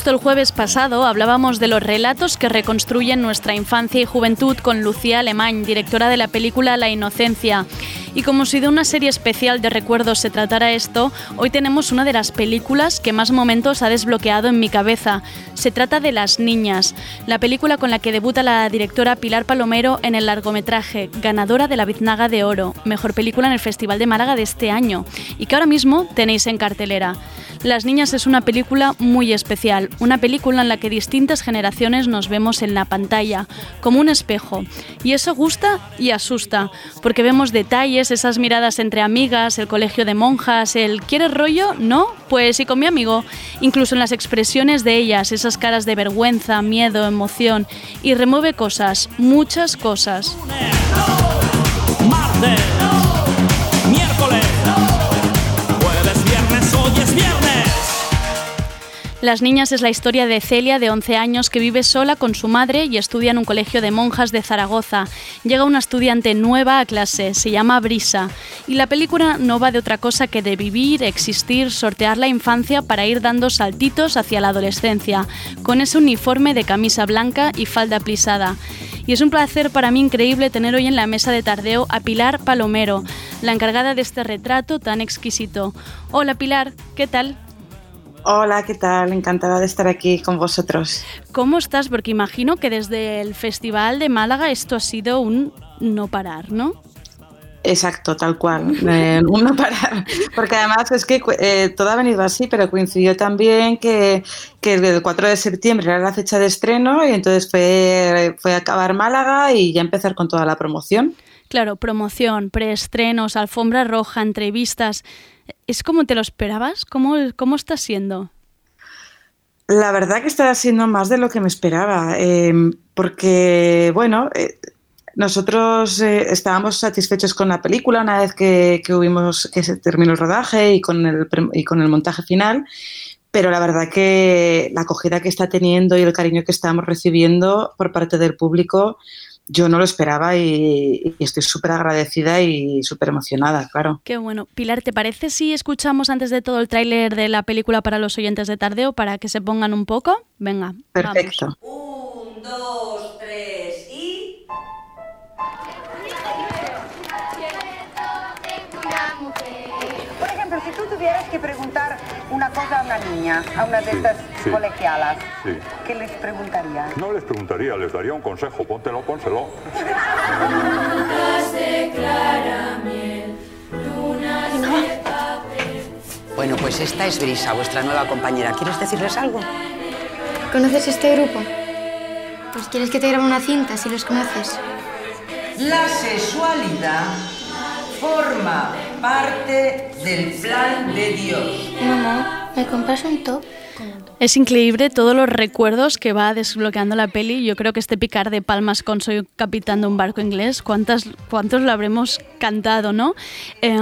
Justo el jueves pasado hablábamos de los relatos que reconstruyen nuestra infancia y juventud con Lucía Alemán, directora de la película La Inocencia. Y como si de una serie especial de recuerdos se tratara esto, hoy tenemos una de las películas que más momentos ha desbloqueado en mi cabeza. Se trata de Las Niñas, la película con la que debuta la directora Pilar Palomero en el largometraje, ganadora de la Biznaga de Oro, mejor película en el Festival de Málaga de este año, y que ahora mismo tenéis en cartelera. Las Niñas es una película muy especial, una película en la que distintas generaciones nos vemos en la pantalla, como un espejo. Y eso gusta y asusta, porque vemos detalles, esas miradas entre amigas, el colegio de monjas, el ¿quieres rollo? No, pues sí con mi amigo. Incluso en las expresiones de ellas, esas caras de vergüenza, miedo, emoción. Y remueve cosas, muchas cosas. Las Niñas es la historia de Celia, de 11 años, que vive sola con su madre y estudia en un colegio de monjas de Zaragoza. Llega una estudiante nueva a clase, se llama Brisa, y la película no va de otra cosa que de vivir, existir, sortear la infancia para ir dando saltitos hacia la adolescencia, con ese uniforme de camisa blanca y falda plisada. Y es un placer para mí increíble tener hoy en la mesa de tardeo a Pilar Palomero, la encargada de este retrato tan exquisito. Hola Pilar, ¿qué tal? Hola, ¿qué tal? Encantada de estar aquí con vosotros. ¿Cómo estás? Porque imagino que desde el Festival de Málaga esto ha sido un no parar, ¿no? Exacto, tal cual. Eh, un no parar. Porque además es que eh, todo ha venido así, pero coincidió también que, que el 4 de septiembre era la fecha de estreno y entonces fue, fue acabar Málaga y ya empezar con toda la promoción. Claro, promoción, preestrenos, alfombra roja, entrevistas. ¿Es como te lo esperabas? ¿Cómo, cómo está siendo? La verdad que está siendo más de lo que me esperaba, eh, porque, bueno, eh, nosotros eh, estábamos satisfechos con la película una vez que, que, hubimos, que se terminó el rodaje y con el, y con el montaje final, pero la verdad que la acogida que está teniendo y el cariño que estamos recibiendo por parte del público yo no lo esperaba y, y estoy súper agradecida y súper emocionada, claro. Qué bueno. Pilar, ¿te parece si escuchamos antes de todo el tráiler de la película para los oyentes de Tardeo para que se pongan un poco? Venga. Perfecto. Vamos. Un, dos, tres y... Por ejemplo, si tú tuvieras que preguntar una cosa a una niña, a una de estas sí. colegialas, Sí. ¿qué les preguntarías? No les preguntaría, les daría un consejo. Póntelo, pónselo. Bueno, pues esta es Brisa, vuestra nueva compañera. ¿Quieres decirles algo? ¿Conoces este grupo? Pues quieres que te grabe una cinta si los conoces. La sexualidad forma parte del plan de Dios. Mamá, ¿me compras un top? Es increíble todos los recuerdos que va desbloqueando la peli. Yo creo que este picar de palmas con Soy capitán de un barco inglés, ¿cuántas, ¿cuántos lo habremos cantado, no? Eh,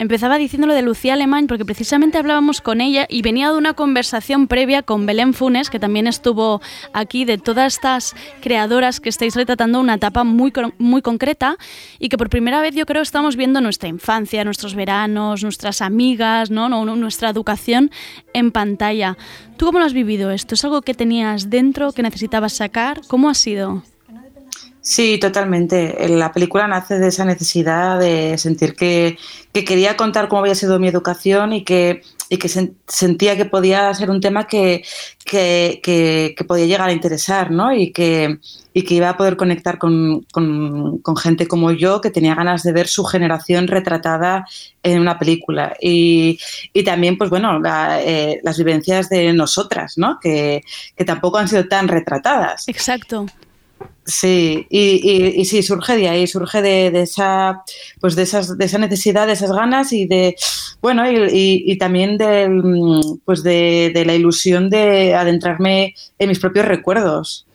empezaba diciéndolo de Lucía Alemán porque precisamente hablábamos con ella y venía de una conversación previa con Belén Funes, que también estuvo aquí, de todas estas creadoras que estáis retratando una etapa muy, muy concreta y que por primera vez yo creo estamos viendo nuestra infancia, nuestros veranos, nuestras amigas, no nuestra educación en pantalla. ¿Tú cómo lo has vivido esto? ¿Es algo que tenías dentro, que necesitabas sacar? ¿Cómo ha sido? Sí, totalmente. La película nace de esa necesidad de sentir que, que quería contar cómo había sido mi educación y que, y que sen, sentía que podía ser un tema que, que, que, que, podía llegar a interesar, ¿no? Y que, y que iba a poder conectar con, con, con, gente como yo que tenía ganas de ver su generación retratada en una película. Y, y también, pues bueno, la, eh, las vivencias de nosotras, ¿no? Que, que tampoco han sido tan retratadas. Exacto. Sí, y, y, y, sí, surge de ahí, surge de, de, esa, pues de, esas, de esa necesidad, de esas ganas y de, bueno, y, y también de, pues de, de, la ilusión de adentrarme en mis propios recuerdos.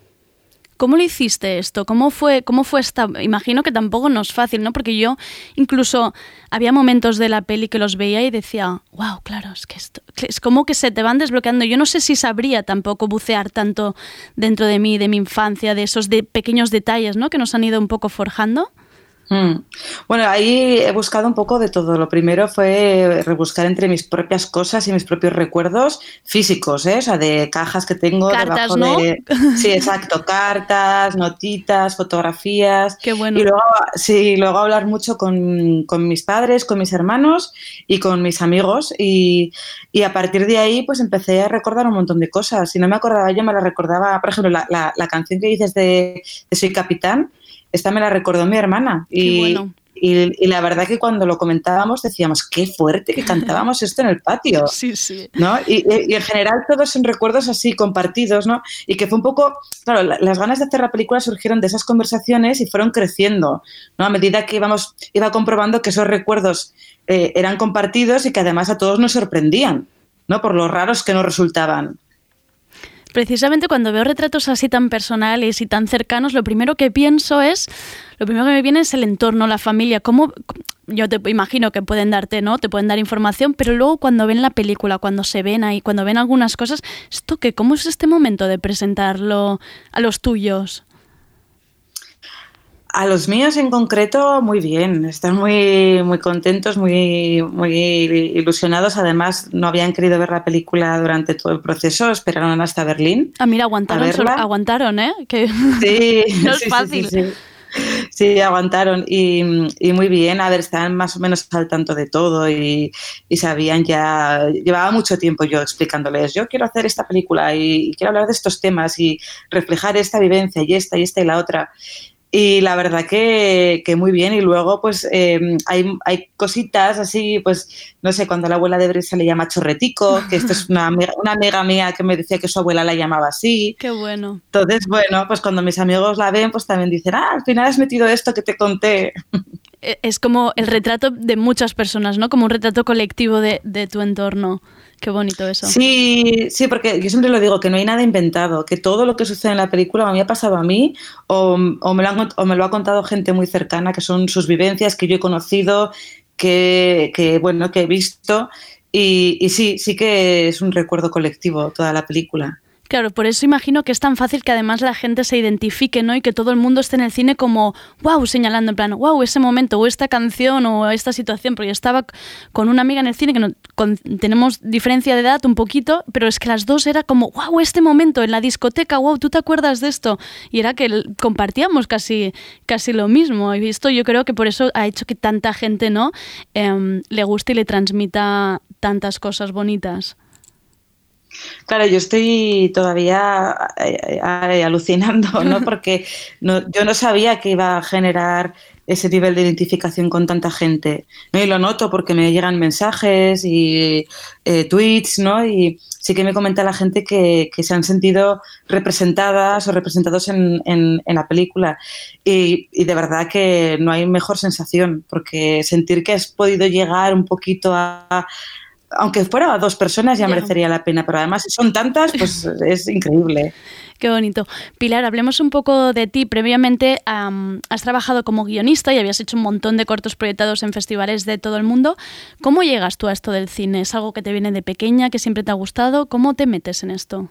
¿Cómo lo hiciste esto? ¿Cómo fue, cómo fue esta? Imagino que tampoco no es fácil, ¿no? Porque yo incluso había momentos de la peli que los veía y decía, wow, claro, es que esto, es como que se te van desbloqueando. Yo no sé si sabría tampoco bucear tanto dentro de mí, de mi infancia, de esos de pequeños detalles, ¿no? Que nos han ido un poco forjando. Mm. Bueno, ahí he buscado un poco de todo. Lo primero fue rebuscar entre mis propias cosas y mis propios recuerdos físicos, ¿eh? o sea, de cajas que tengo Cartas, debajo ¿no? de. Sí, exacto, cartas, notitas, fotografías. Qué bueno. Y luego, sí, luego hablar mucho con, con mis padres, con mis hermanos y con mis amigos. Y, y a partir de ahí, pues empecé a recordar un montón de cosas. Si no me acordaba yo, me la recordaba, por ejemplo, la, la- la canción que dices de, de Soy Capitán, esta me la recordó mi hermana. Y, bueno. y, y la verdad que cuando lo comentábamos decíamos, qué fuerte que cantábamos esto en el patio. Sí, sí. ¿no? Y, en general todos son recuerdos así compartidos, ¿no? Y que fue un poco, claro, la- las ganas de hacer la película surgieron de esas conversaciones y fueron creciendo, ¿no? A medida que íbamos, iba comprobando que esos recuerdos eh, eran compartidos y que además a todos nos sorprendían, ¿no? Por lo raros que nos resultaban. Precisamente cuando veo retratos así tan personales y tan cercanos, lo primero que pienso es, lo primero que me viene es el entorno, la familia, cómo yo te imagino que pueden darte, ¿no? Te pueden dar información, pero luego cuando ven la película, cuando se ven ahí, cuando ven algunas cosas, esto qué, ¿cómo es este momento de presentarlo a los tuyos? A los míos en concreto, muy bien. Están muy, muy contentos, muy, muy ilusionados. Además, no habían querido ver la película durante todo el proceso, esperaron hasta Berlín. Ah, mira, aguantaron, aguantaron, ¿eh? Que Sí, no es sí, fácil. Sí, sí. Sí, aguantaron y, y muy bien. A ver, estaban más o menos al tanto de todo y, y sabían ya. Llevaba mucho tiempo yo explicándoles: yo quiero hacer esta película y, y quiero hablar de estos temas y reflejar esta vivencia y esta y esta y la otra. Y la verdad que, que muy bien. Y luego, pues, eh, hay, hay cositas así, pues, no sé, cuando a la abuela de Brisa le llama chorretico, que esto es una, amiga- una amiga mía que me decía que su abuela la llamaba así. Qué bueno. Entonces, bueno, pues cuando mis amigos la ven, pues también dicen, ah, al final has metido esto que te conté. E- Es como el retrato de muchas personas, ¿no? Como un retrato colectivo de, de tu entorno. Qué bonito eso. Sí, sí, porque yo siempre lo digo, que no hay nada inventado, que todo lo que sucede en la película me ha pasado a mí o, me, lo han me lo ha contado gente muy cercana, que son sus vivencias, que yo he conocido, que, que, bueno, que he visto. Y, y sí, sí que es un recuerdo colectivo toda la película. Claro, por eso imagino que es tan fácil que además la gente se identifique, ¿no? Y que todo el mundo esté en el cine como, wow, señalando en plan, wow, ese momento, o esta canción, o esta situación. Porque yo estaba con una amiga en el cine que no- tenemos diferencia de edad un poquito, pero es que las dos era como, wow, este momento en la discoteca, wow, ¿tú te acuerdas de esto? Y era que compartíamos casi, casi lo mismo. Y esto yo creo que por eso ha hecho que tanta gente, ¿no? Em, le guste y le transmita tantas cosas bonitas. Claro, yo estoy todavía eh, eh, alucinando, ¿no? Porque no- yo no sabía que iba a generar ese nivel de identificación con tanta gente. ¿no? Y lo noto porque me llegan mensajes y eh, tweets, ¿no? Y sí que me comenta la gente que, que se han sentido representadas o representados en, en- en la película. Y, y de verdad que no hay mejor sensación, porque sentir que has podido llegar un poquito a aunque fuera a dos personas ya Ya. merecería la pena, pero además si son tantas, pues es increíble. Qué bonito. Pilar, hablemos un poco de ti. Previamente am, has trabajado como guionista y habías hecho un montón de cortos proyectados en festivales de todo el mundo. ¿Cómo llegas tú a esto del cine? ¿Es algo que te viene de pequeña, que siempre te ha gustado? ¿Cómo te metes en esto?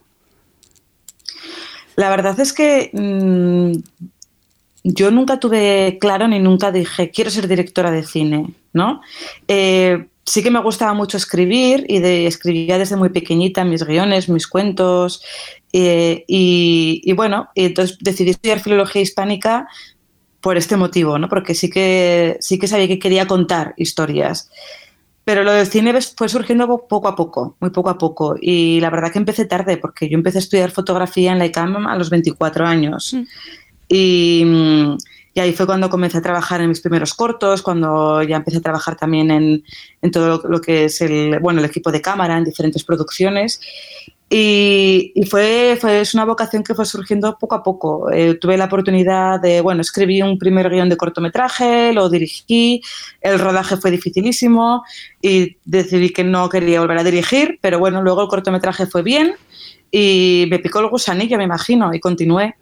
La verdad es que mm, yo nunca tuve claro ni nunca dije quiero ser directora de cine, ¿no? Eh, sí que me gustaba mucho escribir y de, escribía desde muy pequeñita mis guiones, mis cuentos eh, y, y bueno, y entonces decidí estudiar filología hispánica por este motivo, ¿no? Porque sí que, sí que sabía que quería contar historias. Pero lo del cine fue surgiendo po- poco a poco, muy poco a poco. Y la verdad que empecé tarde, porque yo empecé a estudiar fotografía en la ICAM a los 24 años. Mm, y ahí fue cuando comencé a trabajar en mis primeros cortos, cuando ya empecé a trabajar también en, en todo lo que es el, bueno, el equipo de cámara, en diferentes producciones. Y, y fue, fue es una vocación que fue surgiendo poco a poco. Eh, tuve la oportunidad de, bueno, escribí un primer guion de cortometraje, lo dirigí, el rodaje fue dificilísimo y decidí que no quería volver a dirigir, pero bueno, luego el cortometraje fue bien y me picó el gusanillo, me imagino, y continué.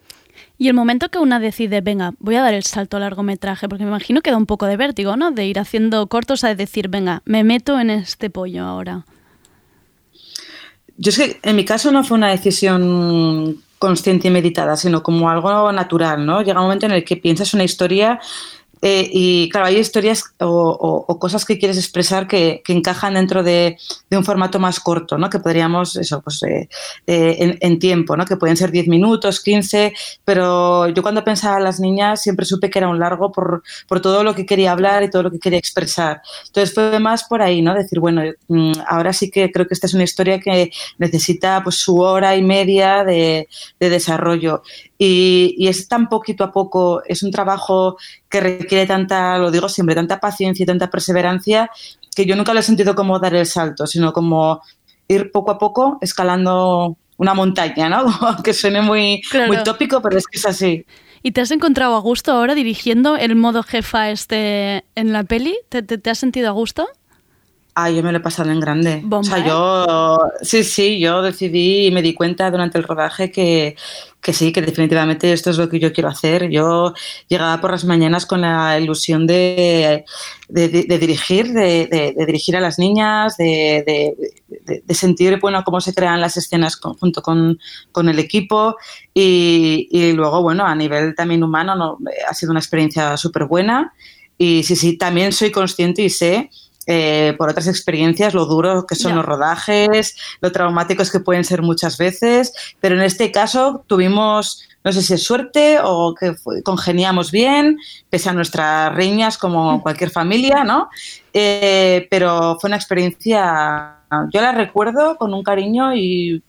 Y el momento que una decide, venga, voy a dar el salto al largometraje, porque me imagino que da un poco de vértigo, ¿no? De ir haciendo cortos a decir, venga, me meto en este pollo ahora. Yo es que en mi caso no fue una decisión consciente y meditada, sino como algo natural, ¿no? Llega un momento en el que piensas una historia eh, y claro, hay historias o, cosas que quieres expresar que, encajan dentro de, un formato más corto, ¿no? Que podríamos, eso, pues eh, eh, en, tiempo, ¿no? Que pueden ser 10 minutos, 15, pero yo cuando pensaba en las niñas siempre supe que era un largo por, por todo lo que quería hablar y todo lo que quería expresar. Entonces fue más por ahí, ¿no? Decir, bueno, mm, ahora sí que creo que esta es una historia que necesita pues su hora y media de desarrollo. Y, y es tan poquito a poco, es un trabajo que requiere tanta, lo digo siempre, tanta paciencia y tanta perseverancia, que yo nunca lo he sentido como dar el salto, sino como ir poco a poco escalando una montaña, ¿no? Aunque suene muy, Claro. muy tópico, pero es que es así. ¿Y te has encontrado a gusto ahora dirigiendo el modo jefa este en la peli? ¿Te, te- te has sentido a gusto? Ah, yo me lo he pasado en grande. Bomba, o sea, ¿eh? yo, sí, sí, yo decidí y me di cuenta durante el rodaje que, que sí, que definitivamente esto es lo que yo quiero hacer. Yo llegaba por las mañanas con la ilusión de, de- de- de dirigir, de, dirigir a las niñas, de, de- de- de sentir, bueno, cómo se crean las escenas con- junto con, con el equipo y, y luego, bueno, a nivel también humano no, ha sido una experiencia súper buena y sí, sí, también soy consciente y sé eh, por otras experiencias lo duro que son los rodajes, lo traumáticos que pueden ser muchas veces, pero en este caso tuvimos, no sé si es suerte o que congeniamos bien, pese a nuestras riñas como cualquier familia, ¿no? Eh, pero fue una experiencia, yo la recuerdo con un cariño y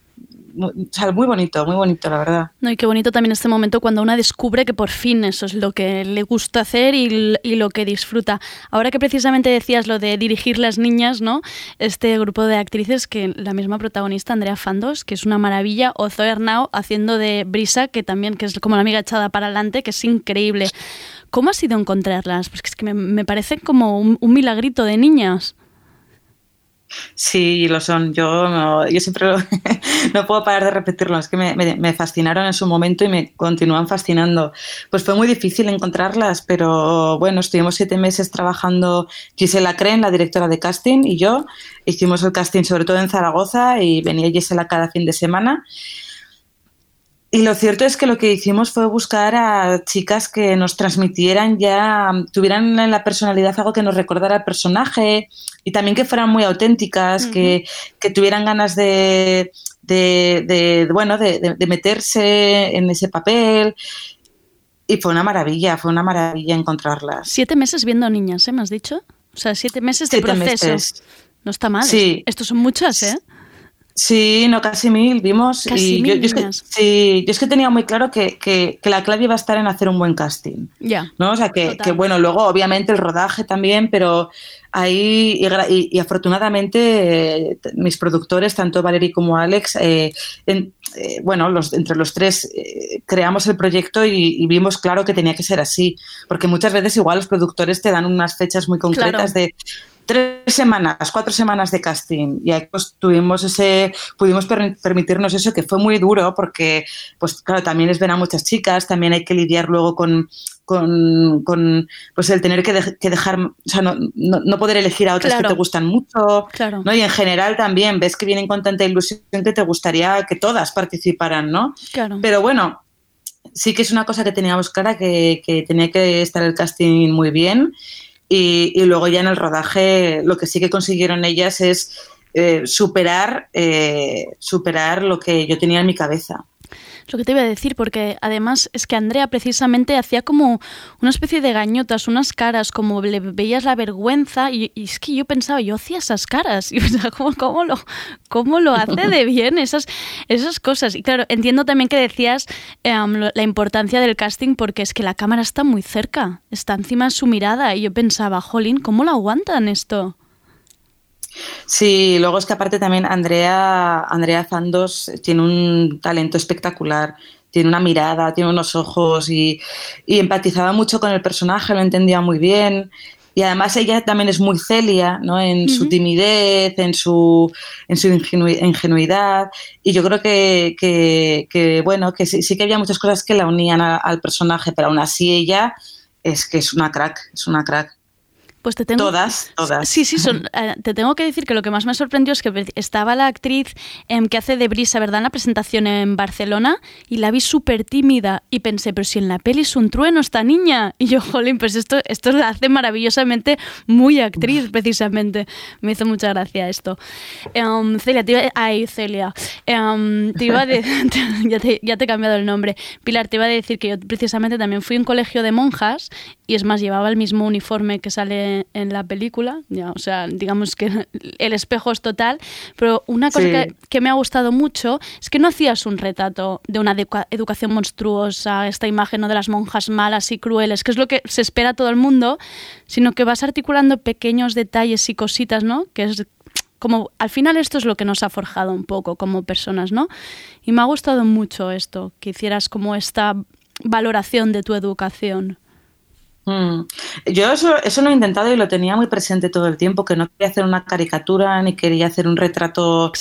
muy bonito, muy bonito, la verdad. No, y qué bonito también este momento cuando una descubre que por fin eso es lo que le gusta hacer y, y lo que disfruta. Ahora que precisamente decías lo de dirigir las niñas, ¿no? Este grupo de actrices que la misma protagonista, Andrea Fandos, que es una maravilla, o Zoe Arnau haciendo de Brisa, que también que es como la amiga echada para adelante, que es increíble. ¿Cómo ha sido encontrarlas? Porque es que me, me parecen como un milagrito de niñas. Sí, lo son. Yo, no- yo siempre lo- no puedo parar de repetirlo. Es que me, me- fascinaron en su momento y me continúan fascinando. Pues fue muy difícil encontrarlas, pero bueno, estuvimos siete meses trabajando Gisela Cren, la directora de casting, y yo. Hicimos el casting sobre todo en Zaragoza y venía Gisela cada fin de semana. Y lo cierto es que lo que hicimos fue buscar a chicas que nos transmitieran ya, tuvieran en la personalidad algo que nos recordara al personaje y también que fueran muy auténticas, que, que tuvieran ganas de, de, de- bueno, de, meterse en ese papel. Y fue una maravilla, fue una maravilla encontrarlas. Siete meses viendo niñas, ¿eh? ¿Me has dicho? O sea, siete meses de proceso. meses. No está mal. Sí. Estos son muchas, ¿eh? Sí, no, casi mil vimos. Casi y mil yo, yo es que, sí, yo es que tenía muy claro que, que- que la clave iba a estar en hacer un buen casting. Ya. ¿no? O sea, que, bueno, luego obviamente el rodaje también, pero ahí, y, gra- y- y afortunadamente eh, mis productores, tanto Valerie como Alex, eh, en- eh, bueno, los, entre los tres eh, creamos el proyecto y, y vimos claro que tenía que ser así, porque muchas veces igual los productores te dan unas fechas muy concretas Claro. de tres semanas, cuatro semanas de casting y ahí pues tuvimos ese, pudimos per- permitirnos eso que fue muy duro porque pues claro, también es ver a muchas chicas, también hay que lidiar luego con, con, con, pues el tener que, dej- que dejar, o sea, no, no, no poder elegir a otras Claro. que te gustan mucho, Claro. ¿no? Y en general también ves que vienen con tanta ilusión que te gustaría que todas participaran, ¿no? Claro. Pero bueno, sí que es una cosa que teníamos clara, que, que tenía que estar el casting muy bien. Y, y luego ya en el rodaje lo que sí que consiguieron ellas es eh, superar, eh, superar lo que yo tenía en mi cabeza. Lo que te iba a decir, porque además es que Andrea precisamente hacía como una especie de gañotas, unas caras, como le veías la vergüenza, y, es que yo pensaba, yo hacía esas caras, y pensaba, ¿cómo, cómo lo, cómo lo hace de bien esas, esas cosas? Y claro, entiendo también que decías em, la importancia del casting, porque es que la cámara está muy cerca, está encima de su mirada, y yo pensaba, jolín, ¿cómo lo aguantan esto? Sí, luego es que aparte también Andrea, Andrea Zandos tiene un talento espectacular, tiene una mirada, tiene unos ojos y, y empatizaba mucho con el personaje, lo entendía muy bien. y además ella también es muy celia, ¿no? En su timidez, en su, en su ingenu- ingenuidad. Y yo creo que, que- que, bueno, que sí, sí que había muchas cosas que la unían a- al personaje, pero aún así ella es que es una crack, es una crack. Pues te tengo... Todas, todas. Sí, sí, son, eh, te tengo que decir que lo que más me sorprendió es que estaba la actriz em, que hace de Brisa, ¿verdad?, en la presentación en Barcelona y la vi súper tímida y pensé, pero si en la peli es un trueno esta niña. Y yo, jolín, pues esto, esto la hace maravillosamente muy actriz, precisamente. Me hizo mucha gracia esto. Em, Celia, te iba, ay, Celia, Em, te iba a de- ya, te, ya te he cambiado el nombre. Pilar, te iba a decir que yo precisamente también fui a un colegio de monjas y es más, llevaba el mismo uniforme que sale en la película, ya, o sea, digamos que el espejo es total, pero una cosa Sí. que, que me ha gustado mucho es que no hacías un retrato de una educa- educación monstruosa, esta imagen ¿no? de las monjas malas y crueles, que es lo que se espera a todo el mundo, sino que vas articulando pequeños detalles y cositas, ¿no? Que es como al final esto es lo que nos ha forjado un poco como personas, ¿no? Y me ha gustado mucho esto, que hicieras como esta valoración de tu educación. Mm. Yo eso, eso lo he intentado y lo tenía muy presente todo el tiempo, que no quería hacer una caricatura ni quería hacer un retrato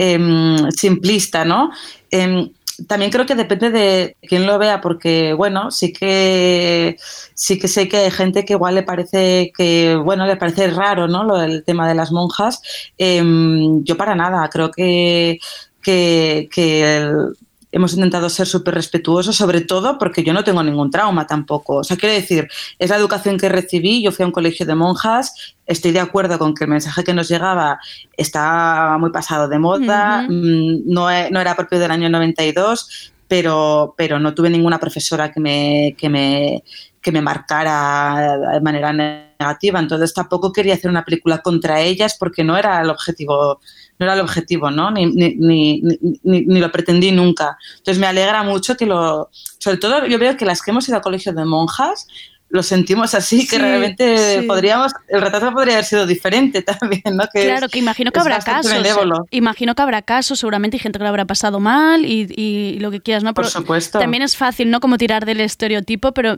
em, simplista, ¿no? Em, también creo que depende de quién lo vea, porque bueno, sí que sí que sé que hay gente que igual le parece que, bueno, le parece raro, ¿no? Lo del tema de las monjas. Em, yo para nada, creo que, que, que el- hemos intentado ser súper respetuosos, sobre todo porque yo no tengo ningún trauma tampoco. O sea, quiero decir, es la educación que recibí, yo fui a un colegio de monjas, estoy de acuerdo con que el mensaje que nos llegaba está muy pasado de moda, mm, no, e- no era propio del año 92, pero, pero no tuve ninguna profesora que me, que me, que me marcara de manera negativa, entonces tampoco quería hacer una película contra ellas porque no era el objetivo, no era el objetivo, ¿no? Ni, ni, ni, ni- lo pretendí nunca. Entonces me alegra mucho que lo, sobre todo yo veo que las que hemos ido al colegio de monjas lo sentimos así, que Sí, realmente sí. podríamos, el retrato podría haber sido diferente también, ¿no? Que claro, es- que imagino que habrá casos. benévolo. Imagino que habrá casos, seguramente hay gente que lo habrá pasado mal y, y lo que quieras, ¿no? Por Pero supuesto. También es fácil, ¿no? Como tirar del estereotipo, pero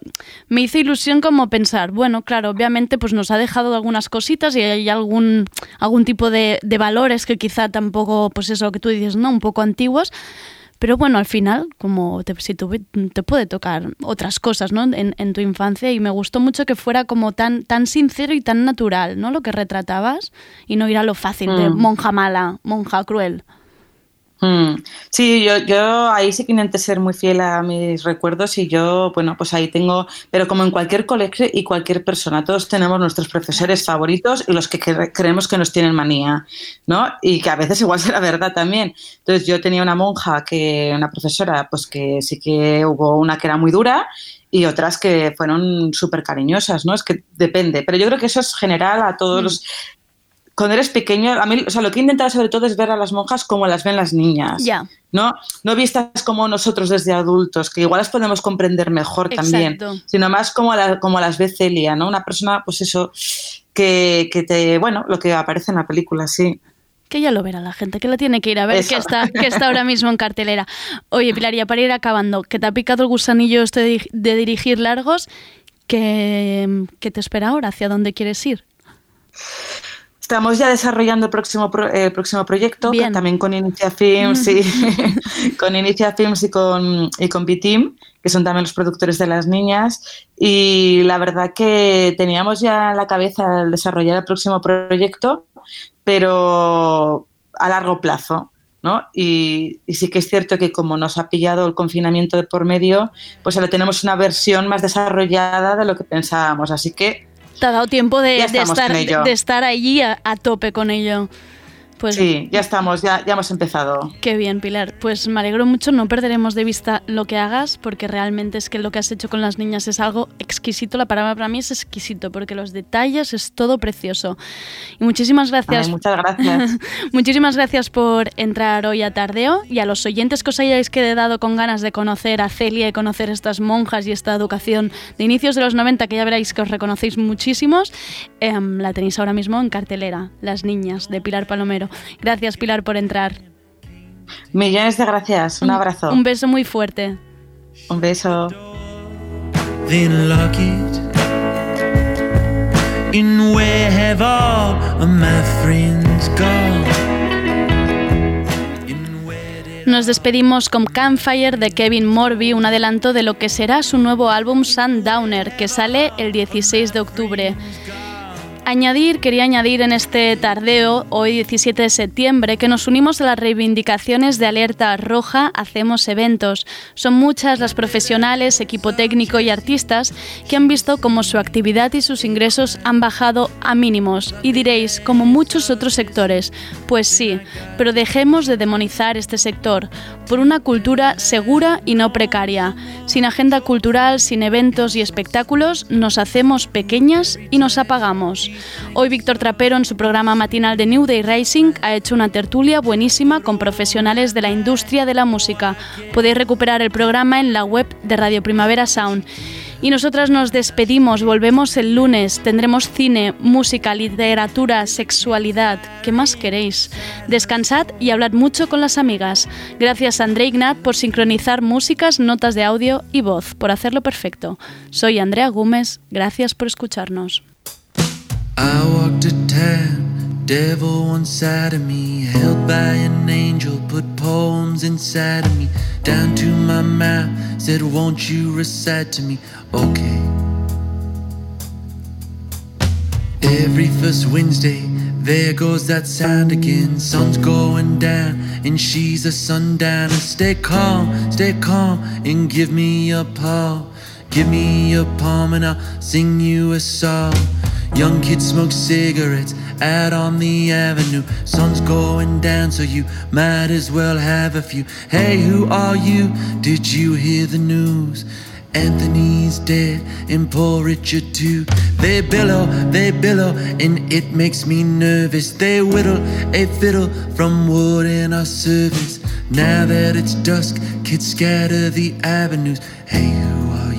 me hizo ilusión como pensar, bueno, claro, obviamente pues nos ha dejado algunas cositas y hay algún, algún tipo de, de valores que quizá tampoco, pues eso que tú dices, ¿no? Un poco antiguos. Pero bueno, al final, como te, si tuve- te puede tocar otras cosas, ¿no? En, en tu infancia y me gustó mucho que fuera como tan, tan sincero y tan natural, ¿no? Lo que retratabas y no ir a lo fácil de Mm. monja mala, monja cruel. Mm, Sí, yo, yo ahí sí que intenté ser muy fiel a mis recuerdos y yo, bueno, pues ahí tengo, pero como en cualquier colegio y cualquier persona, todos tenemos nuestros profesores favoritos y los que cre- creemos que nos tienen manía, ¿no? Y que a veces igual será verdad también. Entonces yo tenía una monja, que una profesora, pues que sí que hubo una que era muy dura y otras que fueron súper cariñosas, ¿no? Es que depende, pero yo creo que eso es general a todos Mm. los cuando eres pequeño, a mí, o sea, lo que he intentado sobre todo es ver a las monjas como las ven las niñas. Ya. No, no vistas como nosotros desde adultos, que igual las podemos comprender mejor también, Exacto. sino más como, la- como las ve Celia, ¿no? Una persona, pues eso, que, que te, bueno, lo que aparece en la película, sí. Que ya lo verá la gente, que la tiene que ir a ver, Eso. que está, que está ahora mismo en cartelera. Oye, Pilar, ya para ir acabando, que te ha picado el gusanillo esto de, de dirigir largos, que, que te espera ahora? ¿Hacia dónde quieres ir? Estamos ya desarrollando el próximo, pro- eh, próximo proyecto, que también con Inicia Films, sí, con Inicia Films y con, y con B-Team, que son también los productores de las niñas. Y la verdad que teníamos ya en la cabeza el desarrollar el próximo proyecto, pero a largo plazo. ¿no? Y, y sí que es cierto que como nos ha pillado el confinamiento de por medio, pues ahora tenemos una versión más desarrollada de lo que pensábamos. Así que Te ha dado tiempo de, estar, de allí a, a tope con ello. Pues sí, ya estamos, ya, ya hemos empezado. Qué bien, Pilar. Pues me alegro mucho. No perderemos de vista lo que hagas, porque realmente es que lo que has hecho con las niñas es algo exquisito. La palabra para mí es exquisito, porque los detalles es todo precioso. Y muchísimas gracias. Ay, muchas gracias. muchísimas gracias por entrar hoy a Tardeo y a los oyentes que os hayáis quedado con ganas de conocer a Celia y conocer estas monjas y esta educación de inicios de los 90, que ya veréis que os reconocéis muchísimos. Em, la tenéis ahora mismo en cartelera, Las Niñas, de Pilar Palomero. Gracias, Pilar, por entrar. Millones de gracias. Un abrazo. Un beso muy fuerte. Un beso. then lock it. And where have all of my friends gone? Nos despedimos con Campfire de Kevin Morby, un adelanto de lo que será su nuevo álbum Sundowner, que sale el 16 de octubre. Añadir, quería añadir en este tardeo, hoy 17 de septiembre, que nos unimos a las reivindicaciones de Alerta Roja, hacemos eventos. Son muchas las profesionales, equipo técnico y artistas que han visto cómo su actividad y sus ingresos han bajado a mínimos. Y diréis, como muchos otros sectores, pues sí, pero dejemos de demonizar este sector por una cultura segura y no precaria. Sin agenda cultural, sin eventos y espectáculos, nos hacemos pequeñas y nos apagamos. Hoy Víctor Trapero en su programa matinal de New Day Rising ha hecho una tertulia buenísima con profesionales de la industria de la música. Podéis recuperar el programa en la web de Radio Primavera Sound. Y nosotras nos despedimos, volvemos el lunes, tendremos cine, música, literatura, sexualidad. ¿Qué más queréis? Descansad y hablad mucho con las amigas. Gracias a André Ignat por sincronizar músicas, notas de audio y voz, por hacerlo perfecto. Soy Andrea Gómez, gracias por escucharnos. I walked a town, devil one side of me, held by an angel, put poems inside of me, down to my mouth, said, Won't you recite to me? Okay. Every first Wednesday, there goes that sound again. Sun's going down, and she's a sundowner. Stay calm, stay calm, and give me a paw. Give me a palm, and I'll sing you a song. Young kids smoke cigarettes out on the avenue. Sun's going down, so you might as well have a few. Hey, who are you? Did you hear the news? Anthony's dead and poor Richard too. They billow, they billow, and it makes me nervous. They whittle a fiddle from wood in our service. Now that it's dusk, kids scatter the avenues. Hey, who